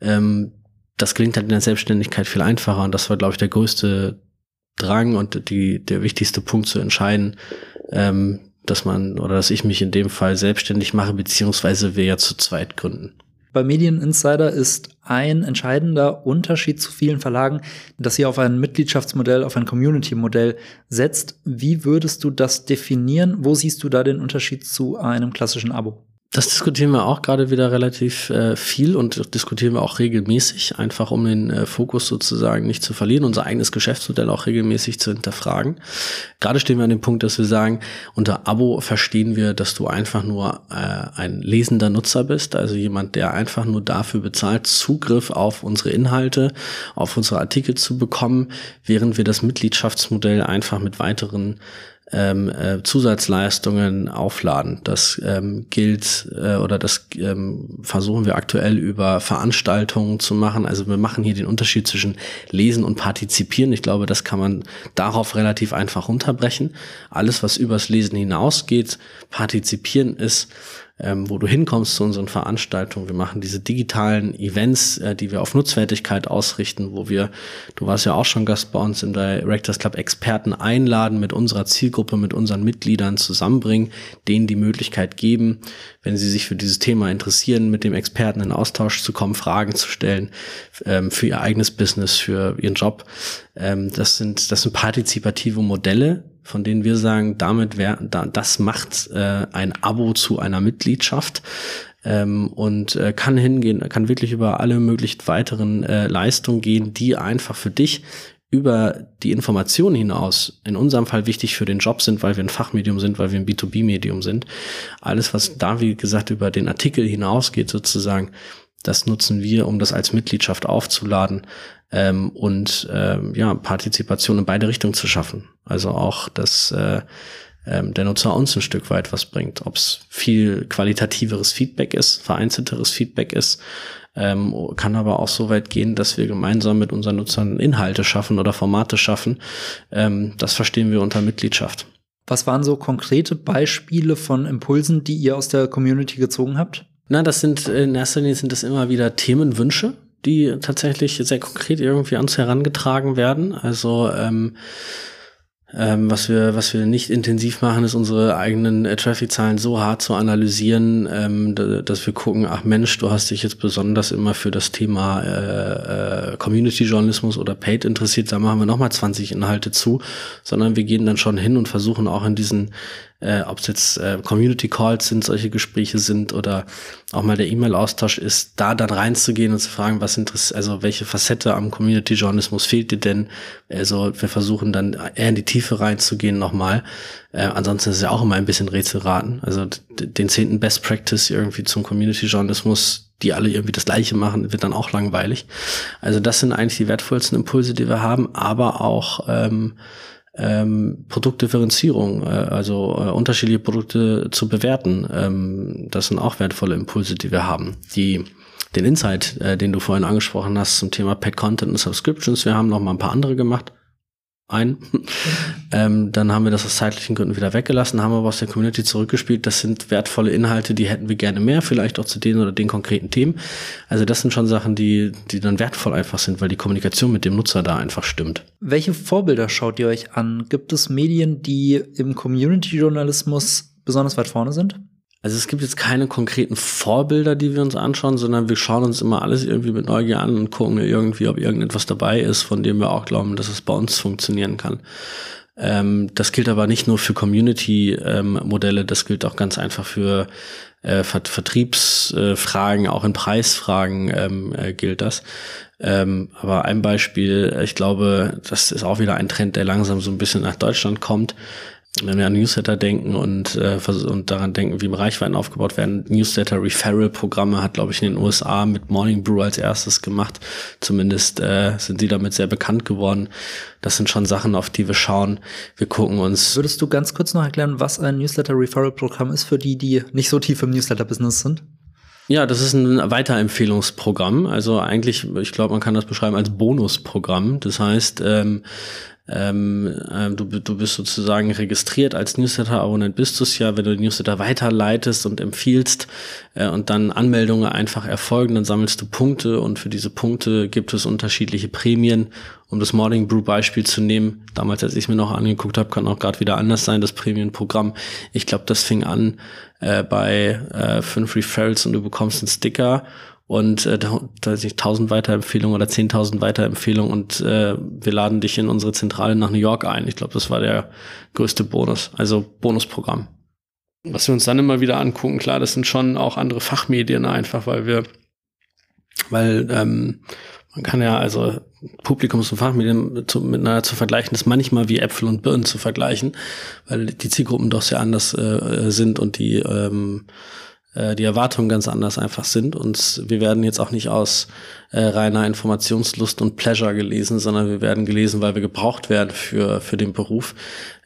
Ähm, das klingt halt in der Selbstständigkeit viel einfacher und das war, glaube ich, der größte Drang und die, der wichtigste Punkt zu entscheiden, ähm, dass man oder dass ich mich in dem Fall selbstständig mache, beziehungsweise wir ja zu zweit gründen bei Medieninsider ist ein entscheidender Unterschied zu vielen Verlagen, dass ihr auf ein Mitgliedschaftsmodell, auf ein Community-Modell setzt. Wie würdest du das definieren? Wo siehst du da den Unterschied zu einem klassischen Abo? Das diskutieren wir auch gerade wieder relativ äh, viel und diskutieren wir auch regelmäßig, einfach um den äh, Fokus sozusagen nicht zu verlieren, unser eigenes Geschäftsmodell auch regelmäßig zu hinterfragen. Gerade stehen wir an dem Punkt, dass wir sagen, unter Abo verstehen wir, dass du einfach nur äh, ein lesender Nutzer bist, also jemand, der einfach nur dafür bezahlt, Zugriff auf unsere Inhalte, auf unsere Artikel zu bekommen, während wir das Mitgliedschaftsmodell einfach mit weiteren ähm, äh, Zusatzleistungen aufladen. Das ähm, gilt äh, oder das ähm, versuchen wir aktuell über Veranstaltungen zu machen. Also wir machen hier den Unterschied zwischen Lesen und Partizipieren. Ich glaube, das kann man darauf relativ einfach runterbrechen. Alles, was übers Lesen hinausgeht, Partizipieren ist ähm, wo du hinkommst zu unseren Veranstaltungen. Wir machen diese digitalen Events, äh, die wir auf Nutzwertigkeit ausrichten, wo wir, du warst ja auch schon Gast bei uns im Directors Club, Experten einladen, mit unserer Zielgruppe, mit unseren Mitgliedern zusammenbringen, denen die Möglichkeit geben, wenn sie sich für dieses Thema interessieren, mit dem Experten in Austausch zu kommen, Fragen zu stellen ähm, für ihr eigenes Business, für ihren Job. Ähm, das sind, das sind partizipative Modelle, von denen wir sagen, damit wär, da, das macht äh, ein Abo zu einer Mitgliedschaft ähm, und äh, kann hingehen, kann wirklich über alle möglichen weiteren äh, Leistungen gehen, die einfach für dich über die Information hinaus in unserem Fall wichtig für den Job sind, weil wir ein Fachmedium sind, weil wir ein B2B-Medium sind. Alles, was da, wie gesagt, über den Artikel hinausgeht sozusagen, das nutzen wir, um das als Mitgliedschaft aufzuladen ähm, und ähm, ja, Partizipation in beide Richtungen zu schaffen. Also auch, dass äh, ähm, der Nutzer uns ein Stück weit was bringt. Ob es viel qualitativeres Feedback ist, vereinzelteres Feedback ist, ähm, kann aber auch so weit gehen, dass wir gemeinsam mit unseren Nutzern Inhalte schaffen oder Formate schaffen. Ähm, das verstehen wir unter Mitgliedschaft. Was waren so konkrete Beispiele von Impulsen, die ihr aus der Community gezogen habt? Na, das sind in erster Linie sind das immer wieder Themenwünsche, die tatsächlich sehr konkret irgendwie an uns herangetragen werden. Also ähm, ähm, was wir, was wir nicht intensiv machen, ist unsere eigenen äh, Traffic-Zahlen so hart zu analysieren, ähm, dass wir gucken, ach Mensch, du hast dich jetzt besonders immer für das Thema äh, äh, Community-Journalismus oder Paid interessiert, da machen wir nochmal 20 Inhalte zu, sondern wir gehen dann schon hin und versuchen auch in diesen äh, ob es jetzt äh, Community Calls sind, solche Gespräche sind oder auch mal der E-Mail-Austausch ist, da dann reinzugehen und zu fragen, was interessiert, also welche Facette am Community-Journalismus fehlt dir denn? Also wir versuchen dann eher in die Tiefe reinzugehen nochmal. Äh, ansonsten ist es ja auch immer ein bisschen Rätselraten. Also den zehnten Best Practice irgendwie zum Community-Journalismus die alle irgendwie das Gleiche machen, wird dann auch langweilig. Also das sind eigentlich die wertvollsten Impulse, die wir haben, aber auch ähm, ähm, Produktdifferenzierung, äh, also äh, unterschiedliche Produkte zu bewerten. Ähm, das sind auch wertvolle Impulse, die wir haben. Die den Insight, äh, den du vorhin angesprochen hast zum Thema Paid Content und Subscriptions, wir haben noch mal ein paar andere gemacht ein. ähm, dann haben wir das aus zeitlichen Gründen wieder weggelassen, haben aber aus der Community zurückgespielt. Das sind wertvolle Inhalte, die hätten wir gerne mehr, vielleicht auch zu den oder den konkreten Themen. Also das sind schon Sachen, die, die dann wertvoll einfach sind, weil die Kommunikation mit dem Nutzer da einfach stimmt. Welche Vorbilder schaut ihr euch an? Gibt es Medien, die im Community-Journalismus besonders weit vorne sind? Also es gibt jetzt keine konkreten Vorbilder, die wir uns anschauen, sondern wir schauen uns immer alles irgendwie mit Neugier an und gucken irgendwie, ob irgendetwas dabei ist, von dem wir auch glauben, dass es bei uns funktionieren kann. Ähm, das gilt aber nicht nur für Community-Modelle, ähm, das gilt auch ganz einfach für äh, Ver Vertriebsfragen, äh, auch in Preisfragen ähm, äh, gilt das. Ähm, aber ein Beispiel, ich glaube, das ist auch wieder ein Trend, der langsam so ein bisschen nach Deutschland kommt wenn wir an Newsletter denken und, äh, und daran denken, wie Reichweiten aufgebaut werden, Newsletter Referral Programme hat, glaube ich, in den USA mit Morning Brew als erstes gemacht. Zumindest äh, sind sie damit sehr bekannt geworden. Das sind schon Sachen, auf die wir schauen. Wir gucken uns. Würdest du ganz kurz noch erklären, was ein Newsletter Referral Programm ist für die, die nicht so tief im Newsletter-Business sind? Ja, das ist ein Weiterempfehlungsprogramm. Also eigentlich, ich glaube, man kann das beschreiben als Bonusprogramm. Das heißt, ähm, ähm, äh, du, du bist sozusagen registriert als Newsletter-Abonnent, bist du es ja, wenn du die Newsletter weiterleitest und empfiehlst äh, und dann Anmeldungen einfach erfolgen, dann sammelst du Punkte und für diese Punkte gibt es unterschiedliche Prämien. Um das Morning Brew Beispiel zu nehmen, damals, als ich mir noch angeguckt habe, kann auch gerade wieder anders sein, das Prämienprogramm. Ich glaube, das fing an äh, bei äh, fünf Referrals und du bekommst einen Sticker und äh, da, da ich 1000 Weiterempfehlungen oder 10.000 Weiterempfehlungen und äh, wir laden dich in unsere Zentrale nach New York ein. Ich glaube, das war der größte Bonus, also Bonusprogramm. Was wir uns dann immer wieder angucken, klar, das sind schon auch andere Fachmedien einfach, weil wir, weil ähm, man kann ja also Publikums- und Fachmedien zu, miteinander zu vergleichen, ist manchmal wie Äpfel und Birnen zu vergleichen, weil die Zielgruppen doch sehr anders äh, sind und die ähm, äh, die Erwartungen ganz anders einfach sind. Und wir werden jetzt auch nicht aus äh, reiner Informationslust und Pleasure gelesen, sondern wir werden gelesen, weil wir gebraucht werden für, für den Beruf.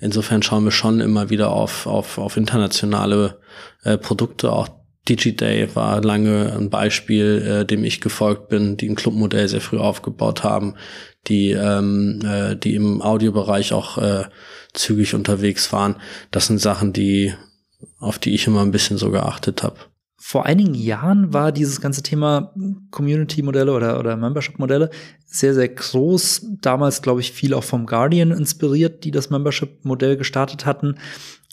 Insofern schauen wir schon immer wieder auf, auf, auf internationale äh, Produkte. Auch DigiDay war lange ein Beispiel, äh, dem ich gefolgt bin, die ein Clubmodell sehr früh aufgebaut haben, die, ähm, äh, die im Audiobereich auch äh, zügig unterwegs waren. Das sind Sachen, die auf die ich immer ein bisschen so geachtet habe. Vor einigen Jahren war dieses ganze Thema Community-Modelle oder, oder Membership-Modelle sehr, sehr groß. Damals, glaube ich, viel auch vom Guardian inspiriert, die das Membership-Modell gestartet hatten.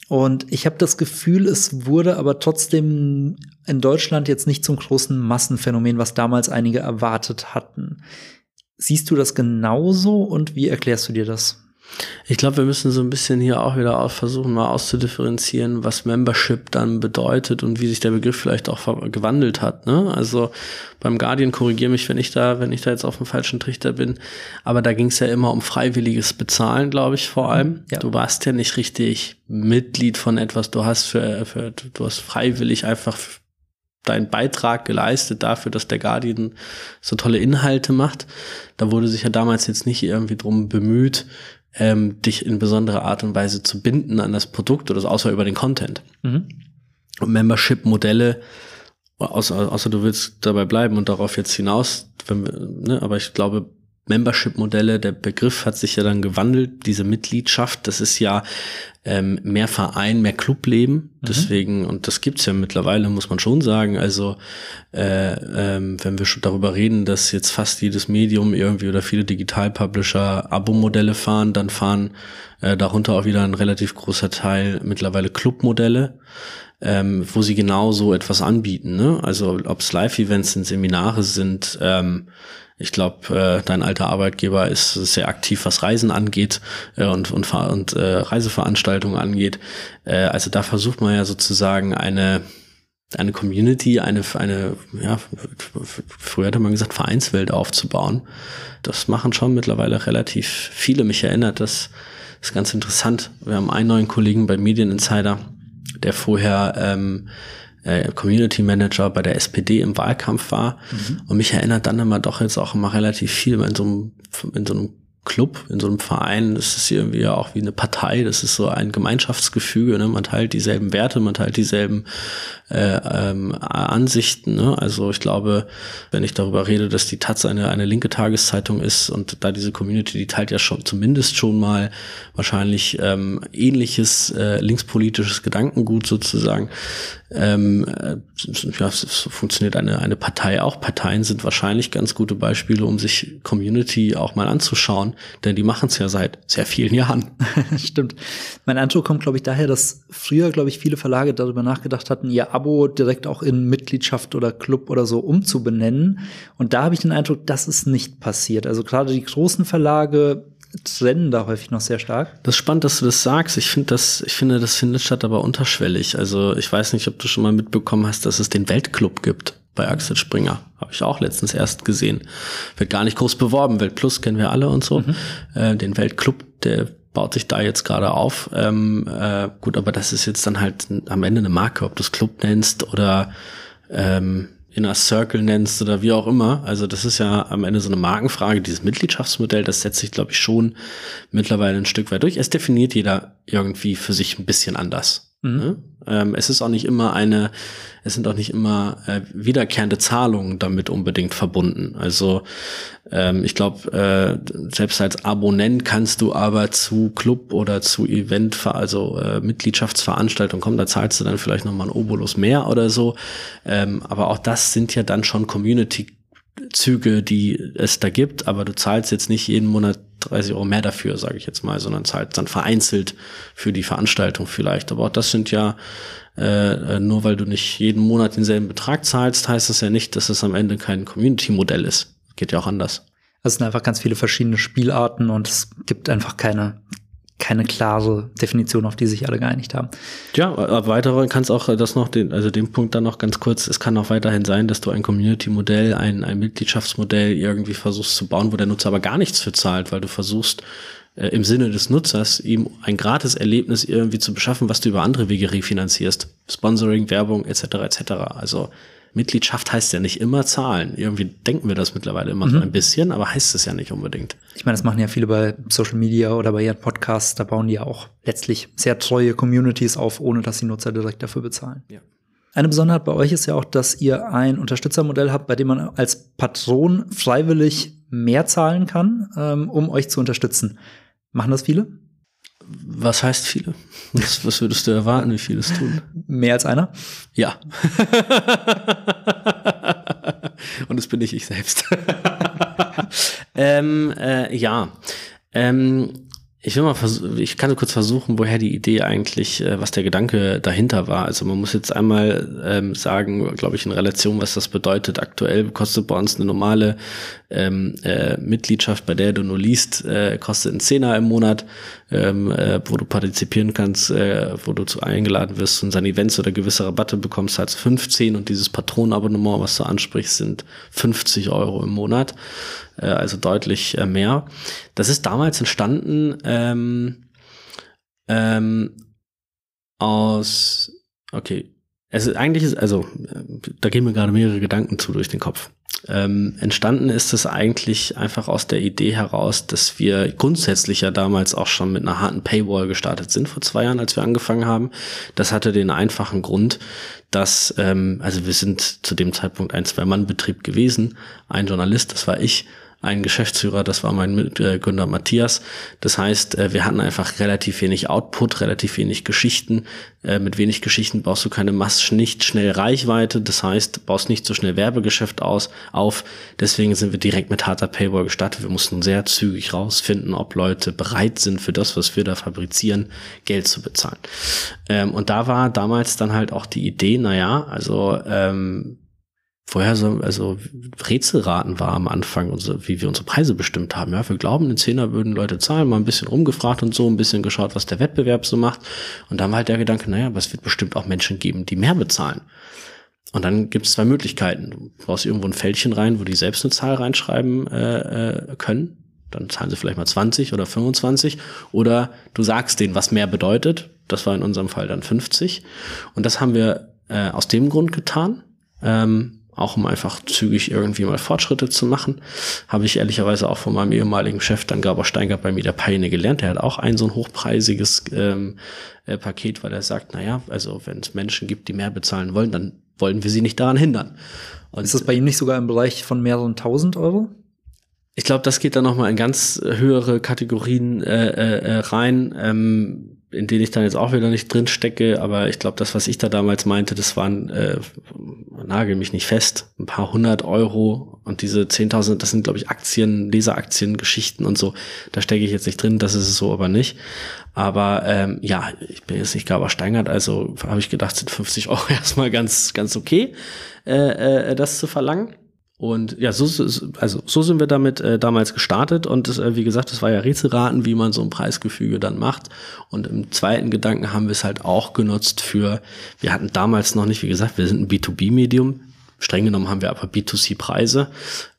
Und ich habe das Gefühl, es wurde aber trotzdem in Deutschland jetzt nicht zum großen Massenphänomen, was damals einige erwartet hatten. Siehst du das genauso und wie erklärst du dir das? Ich glaube, wir müssen so ein bisschen hier auch wieder versuchen, mal auszudifferenzieren, was Membership dann bedeutet und wie sich der Begriff vielleicht auch gewandelt hat. Ne? Also beim Guardian korrigiere mich, wenn ich da, wenn ich da jetzt auf dem falschen Trichter bin. Aber da ging es ja immer um freiwilliges Bezahlen, glaube ich, vor allem. Ja. Du warst ja nicht richtig Mitglied von etwas. Du hast für, für du hast freiwillig einfach deinen Beitrag geleistet dafür, dass der Guardian so tolle Inhalte macht. Da wurde sich ja damals jetzt nicht irgendwie drum bemüht, ähm, dich in besonderer Art und Weise zu binden an das Produkt oder so, außer über den Content. Mhm. Und Membership-Modelle, außer, außer du willst dabei bleiben und darauf jetzt hinaus, wenn wir, ne, aber ich glaube, Membership-Modelle, der Begriff hat sich ja dann gewandelt, diese Mitgliedschaft, das ist ja ähm, mehr Verein, mehr Clubleben. Mhm. Deswegen, und das gibt's ja mittlerweile, muss man schon sagen. Also, äh, ähm, wenn wir schon darüber reden, dass jetzt fast jedes Medium irgendwie oder viele Digital-Publisher Abo-Modelle fahren, dann fahren äh, darunter auch wieder ein relativ großer Teil mittlerweile Clubmodelle. Ähm, wo sie genau so etwas anbieten. Ne? Also ob es Live-Events sind, Seminare sind, ähm, ich glaube, äh, dein alter Arbeitgeber ist sehr aktiv, was Reisen angeht äh, und, und, und äh, Reiseveranstaltungen angeht. Äh, also da versucht man ja sozusagen eine eine Community, eine, eine, ja, früher hätte man gesagt, Vereinswelt aufzubauen. Das machen schon mittlerweile relativ viele. Mich erinnert das, ist ganz interessant. Wir haben einen neuen Kollegen bei Medien Insider, der vorher ähm, äh, Community Manager bei der SPD im Wahlkampf war. Mhm. Und mich erinnert dann immer doch jetzt auch immer relativ viel in so einem, in so einem Club, in so einem Verein, das ist irgendwie ja auch wie eine Partei, das ist so ein Gemeinschaftsgefüge, ne? man teilt dieselben Werte, man teilt dieselben äh, ähm, Ansichten. Ne? Also ich glaube, wenn ich darüber rede, dass die Taz eine, eine linke Tageszeitung ist und da diese Community, die teilt ja schon zumindest schon mal wahrscheinlich ähm, ähnliches äh, linkspolitisches Gedankengut sozusagen. Ähm, äh, ja, so funktioniert eine, eine Partei auch. Parteien sind wahrscheinlich ganz gute Beispiele, um sich Community auch mal anzuschauen, denn die machen es ja seit sehr vielen Jahren. Stimmt. Mein Eindruck kommt, glaube ich, daher, dass früher, glaube ich, viele Verlage darüber nachgedacht hatten, ihr Abo direkt auch in Mitgliedschaft oder Club oder so umzubenennen. Und da habe ich den Eindruck, das ist nicht passiert. Also gerade die großen Verlage trennen da häufig noch sehr stark. Das ist spannend, dass du das sagst. Ich finde das, ich finde, das findet statt aber unterschwellig. Also ich weiß nicht, ob du schon mal mitbekommen hast, dass es den Weltclub gibt bei Axel Springer. Habe ich auch letztens erst gesehen. Wird gar nicht groß beworben. Weltplus kennen wir alle und so. Mhm. Äh, den Weltclub, der baut sich da jetzt gerade auf. Ähm, äh, gut, aber das ist jetzt dann halt am Ende eine Marke, ob du es Club nennst oder ähm, Inner Circle nennst oder wie auch immer. Also das ist ja am Ende so eine Markenfrage. Dieses Mitgliedschaftsmodell, das setzt sich, glaube ich, schon mittlerweile ein Stück weit durch. Es definiert jeder irgendwie für sich ein bisschen anders. Mhm. Ne? Ähm, es ist auch nicht immer eine, es sind auch nicht immer äh, wiederkehrende Zahlungen damit unbedingt verbunden. Also ähm, ich glaube, äh, selbst als Abonnent kannst du aber zu Club oder zu Event, also äh, Mitgliedschaftsveranstaltung kommen, da zahlst du dann vielleicht nochmal ein Obolus mehr oder so. Ähm, aber auch das sind ja dann schon Community Züge, die es da gibt, aber du zahlst jetzt nicht jeden Monat 30 Euro mehr dafür, sage ich jetzt mal, sondern zahlt dann vereinzelt für die Veranstaltung vielleicht. Aber auch das sind ja, äh, nur weil du nicht jeden Monat denselben Betrag zahlst, heißt das ja nicht, dass es am Ende kein Community-Modell ist. Geht ja auch anders. Es sind einfach ganz viele verschiedene Spielarten und es gibt einfach keine, keine klare Definition, auf die sich alle geeinigt haben. Ja, weitere kann es auch das noch, den, also den Punkt dann noch ganz kurz, es kann auch weiterhin sein, dass du ein Community-Modell, ein, ein Mitgliedschaftsmodell irgendwie versuchst zu bauen, wo der Nutzer aber gar nichts für zahlt, weil du versuchst, äh, im Sinne des Nutzers ihm ein gratis Erlebnis irgendwie zu beschaffen, was du über andere Wege refinanzierst. Sponsoring, Werbung etc. etc. Also Mitgliedschaft heißt ja nicht immer zahlen. Irgendwie denken wir das mittlerweile immer mhm. so ein bisschen, aber heißt es ja nicht unbedingt. Ich meine, das machen ja viele bei Social Media oder bei ihren Podcasts. Da bauen die ja auch letztlich sehr treue Communities auf, ohne dass die Nutzer direkt dafür bezahlen. Ja. Eine Besonderheit bei euch ist ja auch, dass ihr ein Unterstützermodell habt, bei dem man als Patron freiwillig mehr zahlen kann, ähm, um euch zu unterstützen. Machen das viele? Was heißt viele? Was, was würdest du erwarten, wie viele es tun? Mehr als einer? Ja. Und das bin nicht ich selbst. ähm, äh, ja. Ähm, ich will mal ich kann kurz versuchen, woher die Idee eigentlich, äh, was der Gedanke dahinter war. Also man muss jetzt einmal ähm, sagen, glaube ich, in Relation, was das bedeutet. Aktuell kostet bei uns eine normale ähm, äh, Mitgliedschaft, bei der du nur liest, äh, kostet ein Zehner im Monat, ähm, äh, wo du partizipieren kannst, äh, wo du zu eingeladen wirst und seine Events oder gewisse Rabatte bekommst, als 15 und dieses Patronenabonnement, was du ansprichst, sind 50 Euro im Monat äh, also deutlich äh, mehr. Das ist damals entstanden ähm, ähm, aus, okay, es ist eigentlich, ist, also da gehen mir gerade mehrere Gedanken zu durch den Kopf. Ähm, entstanden ist es eigentlich einfach aus der Idee heraus, dass wir grundsätzlich ja damals auch schon mit einer harten Paywall gestartet sind vor zwei Jahren, als wir angefangen haben. Das hatte den einfachen Grund, dass, ähm, also wir sind zu dem Zeitpunkt ein Zwei-Mann-Betrieb gewesen, ein Journalist, das war ich, ein Geschäftsführer, das war mein Mitgründer Matthias. Das heißt, äh, wir hatten einfach relativ wenig Output, relativ wenig Geschichten. Äh, mit wenig Geschichten baust du keine Mass nicht schnell Reichweite. Das heißt, baust nicht so schnell Werbegeschäft aus, auf. Deswegen sind wir direkt mit harter Paywall gestartet. Wir mussten sehr zügig rausfinden, ob Leute bereit sind für das, was wir da fabrizieren, Geld zu bezahlen. Ähm, und da war damals dann halt auch die Idee, naja, also ähm, vorher so, also Rätselraten war am Anfang, wie wir unsere Preise bestimmt haben. Ja, wir glauben, in Zehner würden Leute zahlen, mal ein bisschen rumgefragt und so, ein bisschen geschaut, was der Wettbewerb so macht. Und dann war halt der Gedanke, naja, aber es wird bestimmt auch Menschen geben, die mehr bezahlen. Und dann gibt es zwei Möglichkeiten. Du brauchst irgendwo ein Fältchen rein, wo die selbst eine Zahl reinschreiben äh, äh, können. Dann zahlen sie vielleicht mal 20 oder 25. Oder du sagst denen, was mehr bedeutet. Das war in unserem Fall dann 50. Und das haben wir äh, aus dem Grund getan. Ähm, auch um einfach zügig irgendwie mal Fortschritte zu machen. Habe ich ehrlicherweise auch von meinem ehemaligen Chef, dann Gabor Steingart, bei mir der Peine gelernt. Der hat auch ein so ein hochpreisiges ähm, äh, Paket, weil er sagt, naja, also wenn es Menschen gibt, die mehr bezahlen wollen, dann wollen wir sie nicht daran hindern. Und ist das bei ihm nicht sogar im Bereich von mehreren tausend Euro? Ich glaube, das geht dann noch mal in ganz höhere Kategorien äh, äh, äh rein. Ähm, in denen ich dann jetzt auch wieder nicht drin stecke, aber ich glaube, das, was ich da damals meinte, das waren, äh, nagel mich nicht fest, ein paar hundert Euro und diese 10.000, das sind, glaube ich, Aktien, Leseraktien, Geschichten und so, da stecke ich jetzt nicht drin, das ist es so aber nicht. Aber ähm, ja, ich bin jetzt nicht Gaber Steingart, also habe ich gedacht, sind 50 Euro erstmal ganz, ganz okay, äh, äh, das zu verlangen. Und ja, so, also so sind wir damit äh, damals gestartet und das, äh, wie gesagt, das war ja Rätselraten, wie man so ein Preisgefüge dann macht. Und im zweiten Gedanken haben wir es halt auch genutzt für, wir hatten damals noch nicht, wie gesagt, wir sind ein B2B-Medium. Streng genommen haben wir aber B2C-Preise.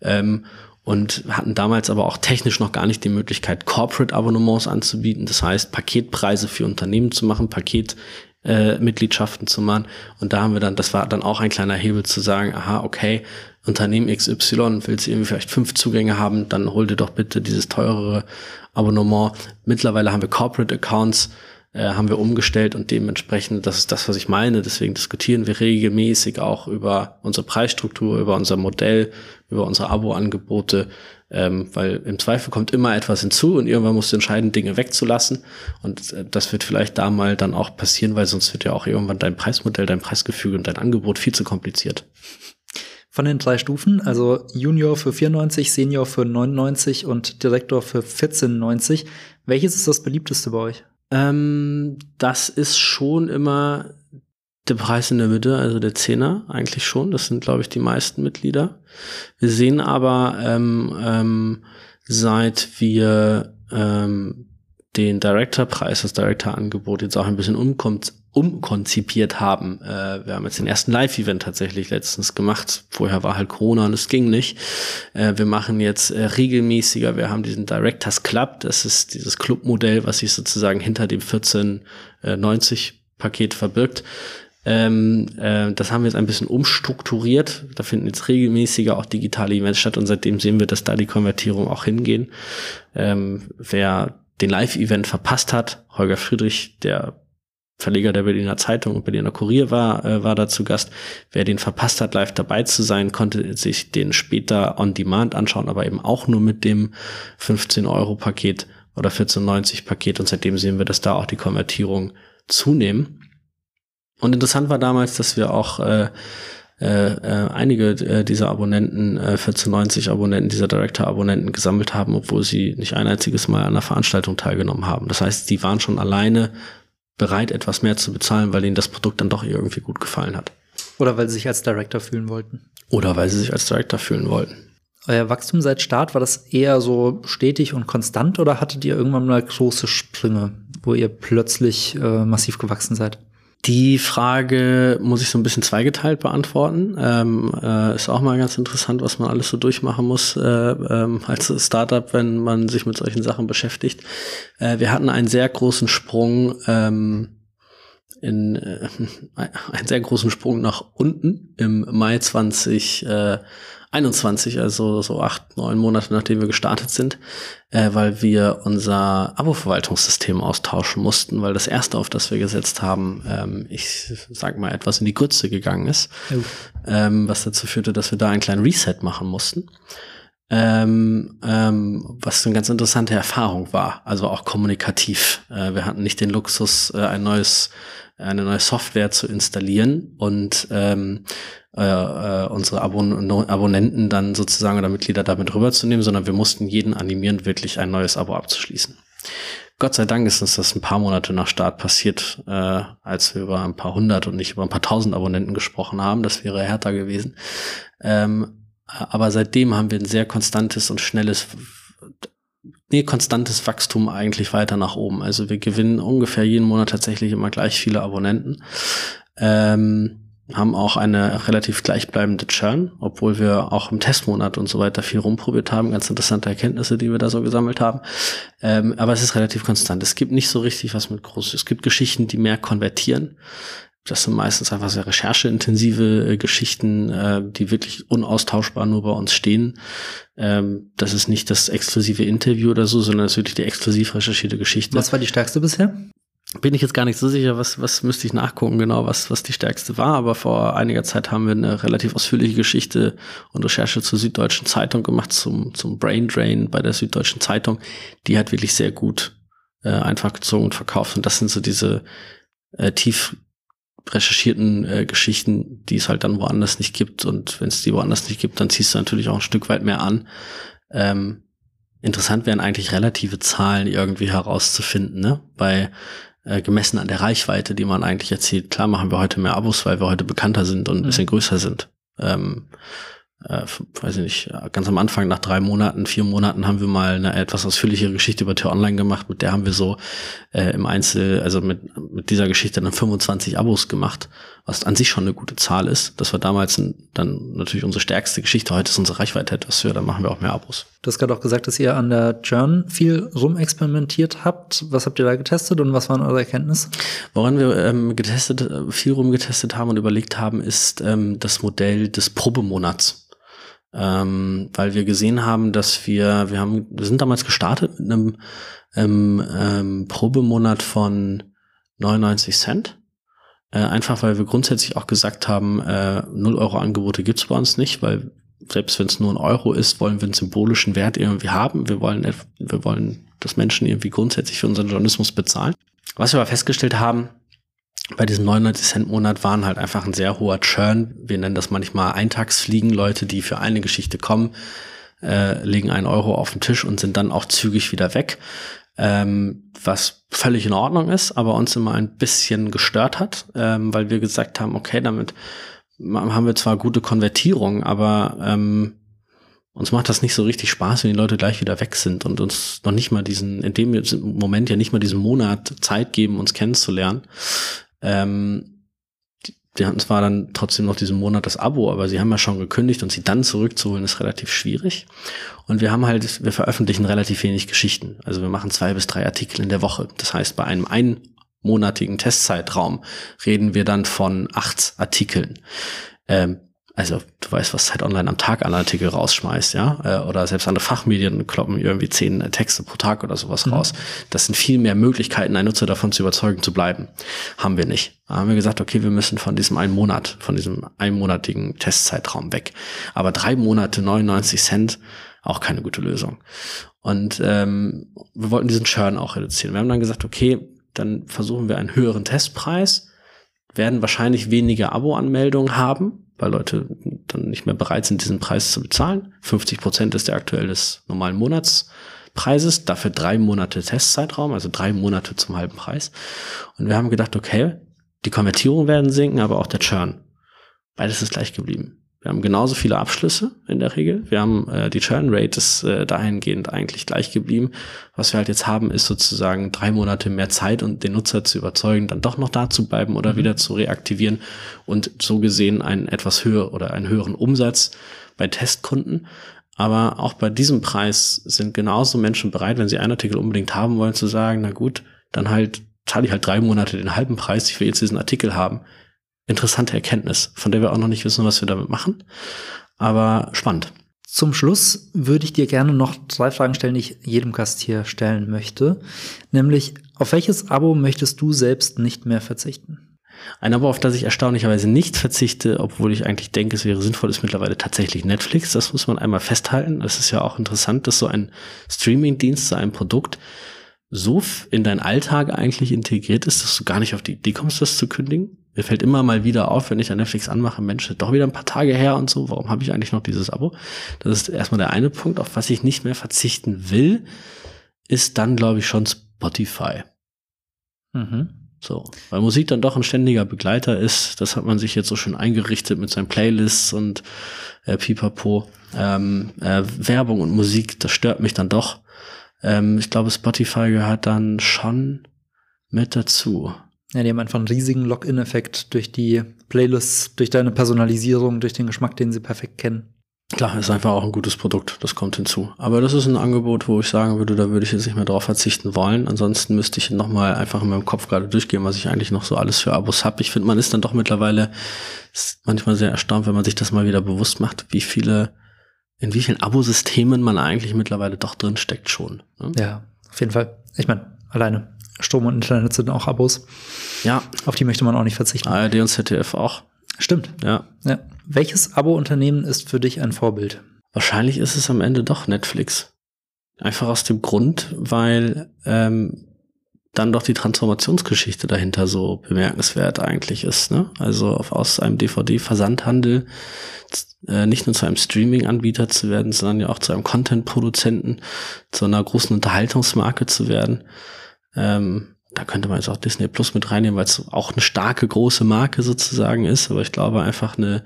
Ähm, und hatten damals aber auch technisch noch gar nicht die Möglichkeit, Corporate-Abonnements anzubieten. Das heißt, Paketpreise für Unternehmen zu machen, Paket äh, Mitgliedschaften zu machen. Und da haben wir dann, das war dann auch ein kleiner Hebel zu sagen, aha, okay, Unternehmen XY willst du irgendwie vielleicht fünf Zugänge haben, dann hol dir doch bitte dieses teurere Abonnement. Mittlerweile haben wir Corporate Accounts, äh, haben wir umgestellt und dementsprechend, das ist das, was ich meine. Deswegen diskutieren wir regelmäßig auch über unsere Preisstruktur, über unser Modell, über unsere Abo-Angebote, ähm, weil im Zweifel kommt immer etwas hinzu und irgendwann musst du entscheiden, Dinge wegzulassen. Und äh, das wird vielleicht da mal dann auch passieren, weil sonst wird ja auch irgendwann dein Preismodell, dein Preisgefüge und dein Angebot viel zu kompliziert. Von den drei Stufen, also Junior für 94, Senior für 99 und Direktor für 14,90, welches ist das beliebteste bei euch? Ähm, das ist schon immer der Preis in der Mitte, also der Zehner, eigentlich schon. Das sind, glaube ich, die meisten Mitglieder. Wir sehen aber, ähm, ähm, seit wir ähm, den Director-Preis, das Director-Angebot jetzt auch ein bisschen umkommt, umkonzipiert haben. Äh, wir haben jetzt den ersten Live-Event tatsächlich letztens gemacht. Vorher war halt Corona und es ging nicht. Äh, wir machen jetzt äh, regelmäßiger, wir haben diesen Directors Club, das ist dieses Clubmodell, was sich sozusagen hinter dem 1490 Paket verbirgt. Ähm, äh, das haben wir jetzt ein bisschen umstrukturiert. Da finden jetzt regelmäßiger auch digitale Events statt und seitdem sehen wir, dass da die Konvertierung auch hingehen. Ähm, wer den Live-Event verpasst hat, Holger Friedrich, der Verleger der Berliner Zeitung und Berliner Kurier war, äh, war da zu Gast. Wer den verpasst hat, live dabei zu sein, konnte sich den später on demand anschauen, aber eben auch nur mit dem 15-Euro-Paket oder 14,90-Paket. Und seitdem sehen wir, dass da auch die Konvertierung zunehmen. Und interessant war damals, dass wir auch äh, äh, äh, einige äh, dieser Abonnenten, äh, 1490 Abonnenten, dieser Director-Abonnenten gesammelt haben, obwohl sie nicht ein einziges Mal an der Veranstaltung teilgenommen haben. Das heißt, die waren schon alleine bereit, etwas mehr zu bezahlen, weil ihnen das Produkt dann doch irgendwie gut gefallen hat. Oder weil sie sich als Director fühlen wollten. Oder weil sie sich als Director fühlen wollten. Euer Wachstum seit Start, war das eher so stetig und konstant oder hattet ihr irgendwann mal große Sprünge, wo ihr plötzlich äh, massiv gewachsen seid? Die Frage muss ich so ein bisschen zweigeteilt beantworten. Ähm, äh, ist auch mal ganz interessant, was man alles so durchmachen muss äh, ähm, als Startup, wenn man sich mit solchen Sachen beschäftigt. Äh, wir hatten einen sehr großen Sprung ähm, in äh, einen sehr großen Sprung nach unten im Mai 2021, also so acht, neun Monate nachdem wir gestartet sind, äh, weil wir unser Abo-Verwaltungssystem austauschen mussten, weil das erste, auf das wir gesetzt haben, ähm, ich sag mal, etwas in die Grütze gegangen ist, oh. ähm, was dazu führte, dass wir da einen kleinen Reset machen mussten. Ähm, ähm, was eine ganz interessante Erfahrung war, also auch kommunikativ. Äh, wir hatten nicht den Luxus, äh, ein neues eine neue Software zu installieren und ähm, äh, äh, unsere Abon Abonnenten dann sozusagen oder Mitglieder damit rüberzunehmen, sondern wir mussten jeden animieren, wirklich ein neues Abo abzuschließen. Gott sei Dank ist uns das ein paar Monate nach Start passiert, äh, als wir über ein paar hundert und nicht über ein paar tausend Abonnenten gesprochen haben. Das wäre härter gewesen. Ähm, aber seitdem haben wir ein sehr konstantes und schnelles nee, konstantes Wachstum eigentlich weiter nach oben. Also wir gewinnen ungefähr jeden Monat tatsächlich immer gleich viele Abonnenten. Ähm, haben auch eine relativ gleichbleibende Churn, obwohl wir auch im Testmonat und so weiter viel rumprobiert haben. Ganz interessante Erkenntnisse, die wir da so gesammelt haben. Ähm, aber es ist relativ konstant. Es gibt nicht so richtig was mit groß. Es gibt Geschichten, die mehr konvertieren. Das sind meistens einfach sehr rechercheintensive äh, Geschichten, äh, die wirklich unaustauschbar nur bei uns stehen. Ähm, das ist nicht das exklusive Interview oder so, sondern es ist wirklich die exklusiv recherchierte Geschichte. Was war die stärkste bisher? Bin ich jetzt gar nicht so sicher, was, was müsste ich nachgucken, genau, was, was die stärkste war. Aber vor einiger Zeit haben wir eine relativ ausführliche Geschichte und Recherche zur Süddeutschen Zeitung gemacht, zum, zum Brain Drain bei der Süddeutschen Zeitung. Die hat wirklich sehr gut äh, einfach gezogen und verkauft. Und das sind so diese äh, tief recherchierten äh, Geschichten, die es halt dann woanders nicht gibt. Und wenn es die woanders nicht gibt, dann ziehst du natürlich auch ein Stück weit mehr an. Ähm, interessant wären eigentlich relative Zahlen irgendwie herauszufinden, ne? Bei äh, gemessen an der Reichweite, die man eigentlich erzählt. Klar machen wir heute mehr Abos, weil wir heute bekannter sind und ein bisschen mhm. größer sind. Ähm, äh, weiß ich nicht, ganz am Anfang, nach drei Monaten, vier Monaten haben wir mal eine etwas ausführlichere Geschichte über Tür Online gemacht. Mit der haben wir so äh, im Einzel, also mit, mit dieser Geschichte dann 25 Abos gemacht, was an sich schon eine gute Zahl ist. Das war damals ein, dann natürlich unsere stärkste Geschichte. Heute ist unsere Reichweite etwas höher, dann machen wir auch mehr Abos. Du hast gerade auch gesagt, dass ihr an der Churn viel rumexperimentiert habt. Was habt ihr da getestet und was waren eure Erkenntnisse? Woran wir ähm, getestet, viel rumgetestet haben und überlegt haben, ist ähm, das Modell des Probemonats ähm, weil wir gesehen haben, dass wir, wir haben, wir sind damals gestartet mit einem ähm, ähm, Probemonat von 99 Cent. Äh, einfach weil wir grundsätzlich auch gesagt haben, äh, 0 Euro Angebote gibt's bei uns nicht, weil selbst wenn es nur ein Euro ist, wollen wir einen symbolischen Wert irgendwie haben. Wir wollen, wir wollen, dass Menschen irgendwie grundsätzlich für unseren Journalismus bezahlen. Was wir aber festgestellt haben, bei diesem 99 Cent Monat waren halt einfach ein sehr hoher Churn. Wir nennen das manchmal Eintagsfliegen, Leute, die für eine Geschichte kommen, äh, legen einen Euro auf den Tisch und sind dann auch zügig wieder weg. Ähm, was völlig in Ordnung ist, aber uns immer ein bisschen gestört hat, ähm, weil wir gesagt haben, okay, damit haben wir zwar gute Konvertierung, aber ähm, uns macht das nicht so richtig Spaß, wenn die Leute gleich wieder weg sind und uns noch nicht mal diesen, in dem Moment ja nicht mal diesen Monat Zeit geben, uns kennenzulernen. Ähm, die hatten zwar dann trotzdem noch diesen Monat das Abo, aber sie haben ja schon gekündigt und sie dann zurückzuholen ist relativ schwierig. Und wir haben halt, wir veröffentlichen relativ wenig Geschichten. Also wir machen zwei bis drei Artikel in der Woche. Das heißt, bei einem einmonatigen Testzeitraum reden wir dann von acht Artikeln. Ähm, also du weißt, was Zeit Online am Tag an Artikel rausschmeißt, ja, äh, oder selbst andere Fachmedien kloppen irgendwie zehn Texte pro Tag oder sowas mhm. raus. Das sind viel mehr Möglichkeiten, einen Nutzer davon zu überzeugen zu bleiben. Haben wir nicht. Da haben wir gesagt, okay, wir müssen von diesem einen Monat, von diesem einmonatigen Testzeitraum weg. Aber drei Monate 99 Cent, auch keine gute Lösung. Und ähm, wir wollten diesen Churn auch reduzieren. Wir haben dann gesagt, okay, dann versuchen wir einen höheren Testpreis, werden wahrscheinlich weniger Abo-Anmeldungen haben, weil Leute dann nicht mehr bereit sind, diesen Preis zu bezahlen. 50 Prozent ist der aktuell des normalen Monatspreises, dafür drei Monate Testzeitraum, also drei Monate zum halben Preis. Und wir haben gedacht, okay, die Konvertierungen werden sinken, aber auch der Churn. Beides ist gleich geblieben. Wir haben genauso viele Abschlüsse in der Regel. Wir haben äh, die Churn Rate ist äh, dahingehend eigentlich gleich geblieben. Was wir halt jetzt haben, ist sozusagen drei Monate mehr Zeit und den Nutzer zu überzeugen, dann doch noch da zu bleiben oder mhm. wieder zu reaktivieren und so gesehen einen etwas höher oder einen höheren Umsatz bei Testkunden. Aber auch bei diesem Preis sind genauso Menschen bereit, wenn sie einen Artikel unbedingt haben wollen, zu sagen, na gut, dann halt zahle ich halt drei Monate den halben Preis, ich will jetzt diesen Artikel haben interessante Erkenntnis, von der wir auch noch nicht wissen, was wir damit machen. Aber spannend. Zum Schluss würde ich dir gerne noch drei Fragen stellen, die ich jedem Gast hier stellen möchte. Nämlich, auf welches Abo möchtest du selbst nicht mehr verzichten? Ein Abo, auf das ich erstaunlicherweise nicht verzichte, obwohl ich eigentlich denke, es wäre sinnvoll, ist mittlerweile tatsächlich Netflix. Das muss man einmal festhalten. Es ist ja auch interessant, dass so ein Streaming-Dienst, so ein Produkt so in deinen Alltag eigentlich integriert ist, dass du gar nicht auf die Idee kommst, das zu kündigen. Mir fällt immer mal wieder auf, wenn ich an Netflix anmache, Mensch, doch wieder ein paar Tage her und so, warum habe ich eigentlich noch dieses Abo? Das ist erstmal der eine Punkt, auf was ich nicht mehr verzichten will, ist dann, glaube ich, schon Spotify. Mhm. So, weil Musik dann doch ein ständiger Begleiter ist, das hat man sich jetzt so schön eingerichtet mit seinen Playlists und äh, Pipapo. Ähm, äh, Werbung und Musik, das stört mich dann doch. Ähm, ich glaube, Spotify gehört dann schon mit dazu. Ja, die haben einfach einen riesigen Login-Effekt durch die Playlists, durch deine Personalisierung, durch den Geschmack, den sie perfekt kennen. Klar, ist einfach auch ein gutes Produkt, das kommt hinzu. Aber das ist ein Angebot, wo ich sagen würde, da würde ich jetzt nicht mehr drauf verzichten wollen. Ansonsten müsste ich nochmal einfach in meinem Kopf gerade durchgehen, was ich eigentlich noch so alles für Abos habe. Ich finde, man ist dann doch mittlerweile manchmal sehr erstaunt, wenn man sich das mal wieder bewusst macht, wie viele in wie vielen Abosystemen man eigentlich mittlerweile doch drin steckt schon. Ne? Ja, auf jeden Fall. Ich meine, alleine Strom und Internet sind auch Abos. Ja. Auf die möchte man auch nicht verzichten. ARD und ZDF auch. Stimmt. Ja. ja. Welches Abo-Unternehmen ist für dich ein Vorbild? Wahrscheinlich ist es am Ende doch Netflix. Einfach aus dem Grund, weil ähm, dann doch die Transformationsgeschichte dahinter so bemerkenswert eigentlich ist. Ne? Also auf, aus einem DVD-Versandhandel äh, nicht nur zu einem Streaming-Anbieter zu werden, sondern ja auch zu einem Content-Produzenten, zu einer großen Unterhaltungsmarke zu werden. Ähm, da könnte man jetzt auch Disney Plus mit reinnehmen, weil es auch eine starke große Marke sozusagen ist. Aber ich glaube einfach eine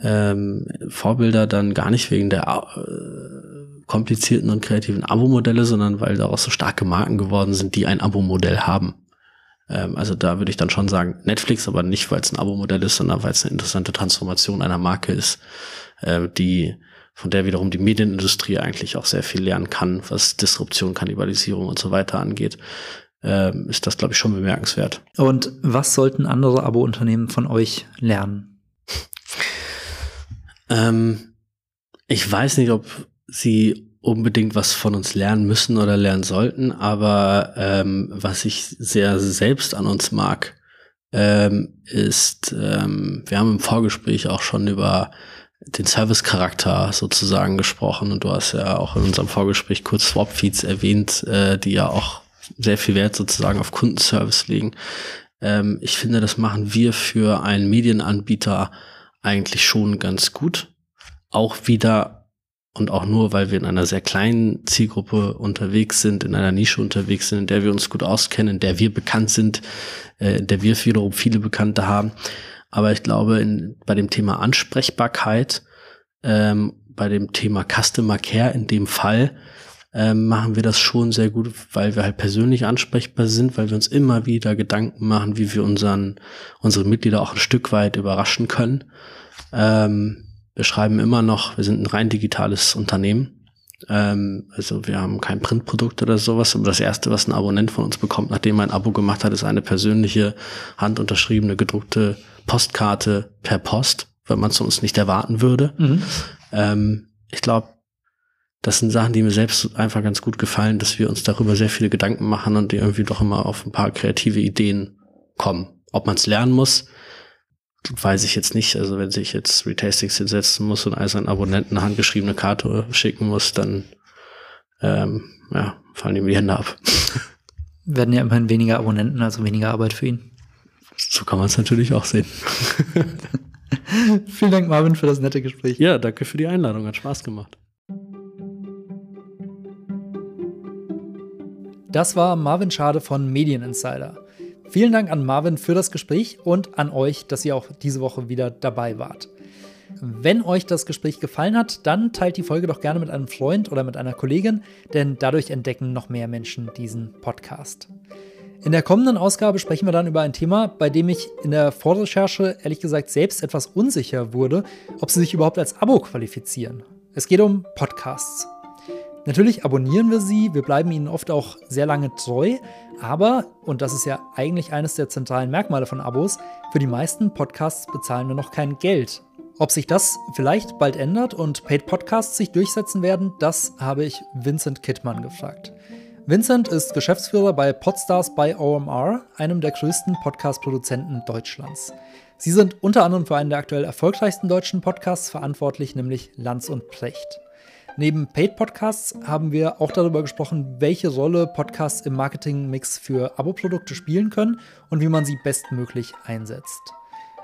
ähm, Vorbilder dann gar nicht wegen der äh, komplizierten und kreativen Abo-Modelle, sondern weil daraus so starke Marken geworden sind, die ein Abo-Modell haben. Ähm, also da würde ich dann schon sagen Netflix, aber nicht, weil es ein Abo-Modell ist, sondern weil es eine interessante Transformation einer Marke ist, äh, die von der wiederum die Medienindustrie eigentlich auch sehr viel lernen kann, was Disruption, Kannibalisierung und so weiter angeht, ähm, ist das, glaube ich, schon bemerkenswert. Und was sollten andere Abo-Unternehmen von euch lernen? ähm, ich weiß nicht, ob sie unbedingt was von uns lernen müssen oder lernen sollten, aber ähm, was ich sehr selbst an uns mag, ähm, ist, ähm, wir haben im Vorgespräch auch schon über den Service-Charakter sozusagen gesprochen und du hast ja auch in unserem Vorgespräch kurz Swap-Feeds erwähnt, äh, die ja auch sehr viel Wert sozusagen auf Kundenservice legen. Ähm, ich finde, das machen wir für einen Medienanbieter eigentlich schon ganz gut. Auch wieder und auch nur, weil wir in einer sehr kleinen Zielgruppe unterwegs sind, in einer Nische unterwegs sind, in der wir uns gut auskennen, in der wir bekannt sind, äh, in der wir wiederum viele Bekannte haben. Aber ich glaube, in, bei dem Thema Ansprechbarkeit, ähm, bei dem Thema Customer Care in dem Fall, ähm, machen wir das schon sehr gut, weil wir halt persönlich ansprechbar sind, weil wir uns immer wieder Gedanken machen, wie wir unseren, unsere Mitglieder auch ein Stück weit überraschen können. Ähm, wir schreiben immer noch, wir sind ein rein digitales Unternehmen. Ähm, also wir haben kein Printprodukt oder sowas, aber das erste, was ein Abonnent von uns bekommt, nachdem er ein Abo gemacht hat, ist eine persönliche, handunterschriebene, gedruckte Postkarte per Post, weil man es uns nicht erwarten würde. Mhm. Ähm, ich glaube, das sind Sachen, die mir selbst einfach ganz gut gefallen, dass wir uns darüber sehr viele Gedanken machen und die irgendwie doch immer auf ein paar kreative Ideen kommen. Ob man es lernen muss, weiß ich jetzt nicht. Also wenn sich jetzt Retastings hinsetzen muss und all seinen Abonnenten eine handgeschriebene Karte schicken muss, dann ähm, ja, fallen ihm die Hände ab. Werden ja immerhin weniger Abonnenten, also weniger Arbeit für ihn. So kann man es natürlich auch sehen. Vielen Dank, Marvin, für das nette Gespräch. Ja, danke für die Einladung. Hat Spaß gemacht. Das war Marvin Schade von Medieninsider. Vielen Dank an Marvin für das Gespräch und an euch, dass ihr auch diese Woche wieder dabei wart. Wenn euch das Gespräch gefallen hat, dann teilt die Folge doch gerne mit einem Freund oder mit einer Kollegin, denn dadurch entdecken noch mehr Menschen diesen Podcast. In der kommenden Ausgabe sprechen wir dann über ein Thema, bei dem ich in der Vorrecherche ehrlich gesagt selbst etwas unsicher wurde, ob sie sich überhaupt als Abo qualifizieren. Es geht um Podcasts. Natürlich abonnieren wir sie, wir bleiben ihnen oft auch sehr lange treu, aber, und das ist ja eigentlich eines der zentralen Merkmale von Abos, für die meisten Podcasts bezahlen wir noch kein Geld. Ob sich das vielleicht bald ändert und Paid Podcasts sich durchsetzen werden, das habe ich Vincent Kittmann gefragt. Vincent ist Geschäftsführer bei Podstars by OMR, einem der größten Podcast-Produzenten Deutschlands. Sie sind unter anderem für einen der aktuell erfolgreichsten deutschen Podcasts verantwortlich, nämlich Lanz und Precht. Neben Paid Podcasts haben wir auch darüber gesprochen, welche Rolle Podcasts im Marketingmix für Abo-Produkte spielen können und wie man sie bestmöglich einsetzt.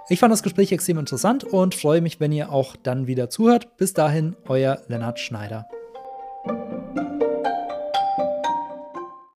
Ich fand das Gespräch extrem interessant und freue mich, wenn ihr auch dann wieder zuhört. Bis dahin, euer Lennart Schneider.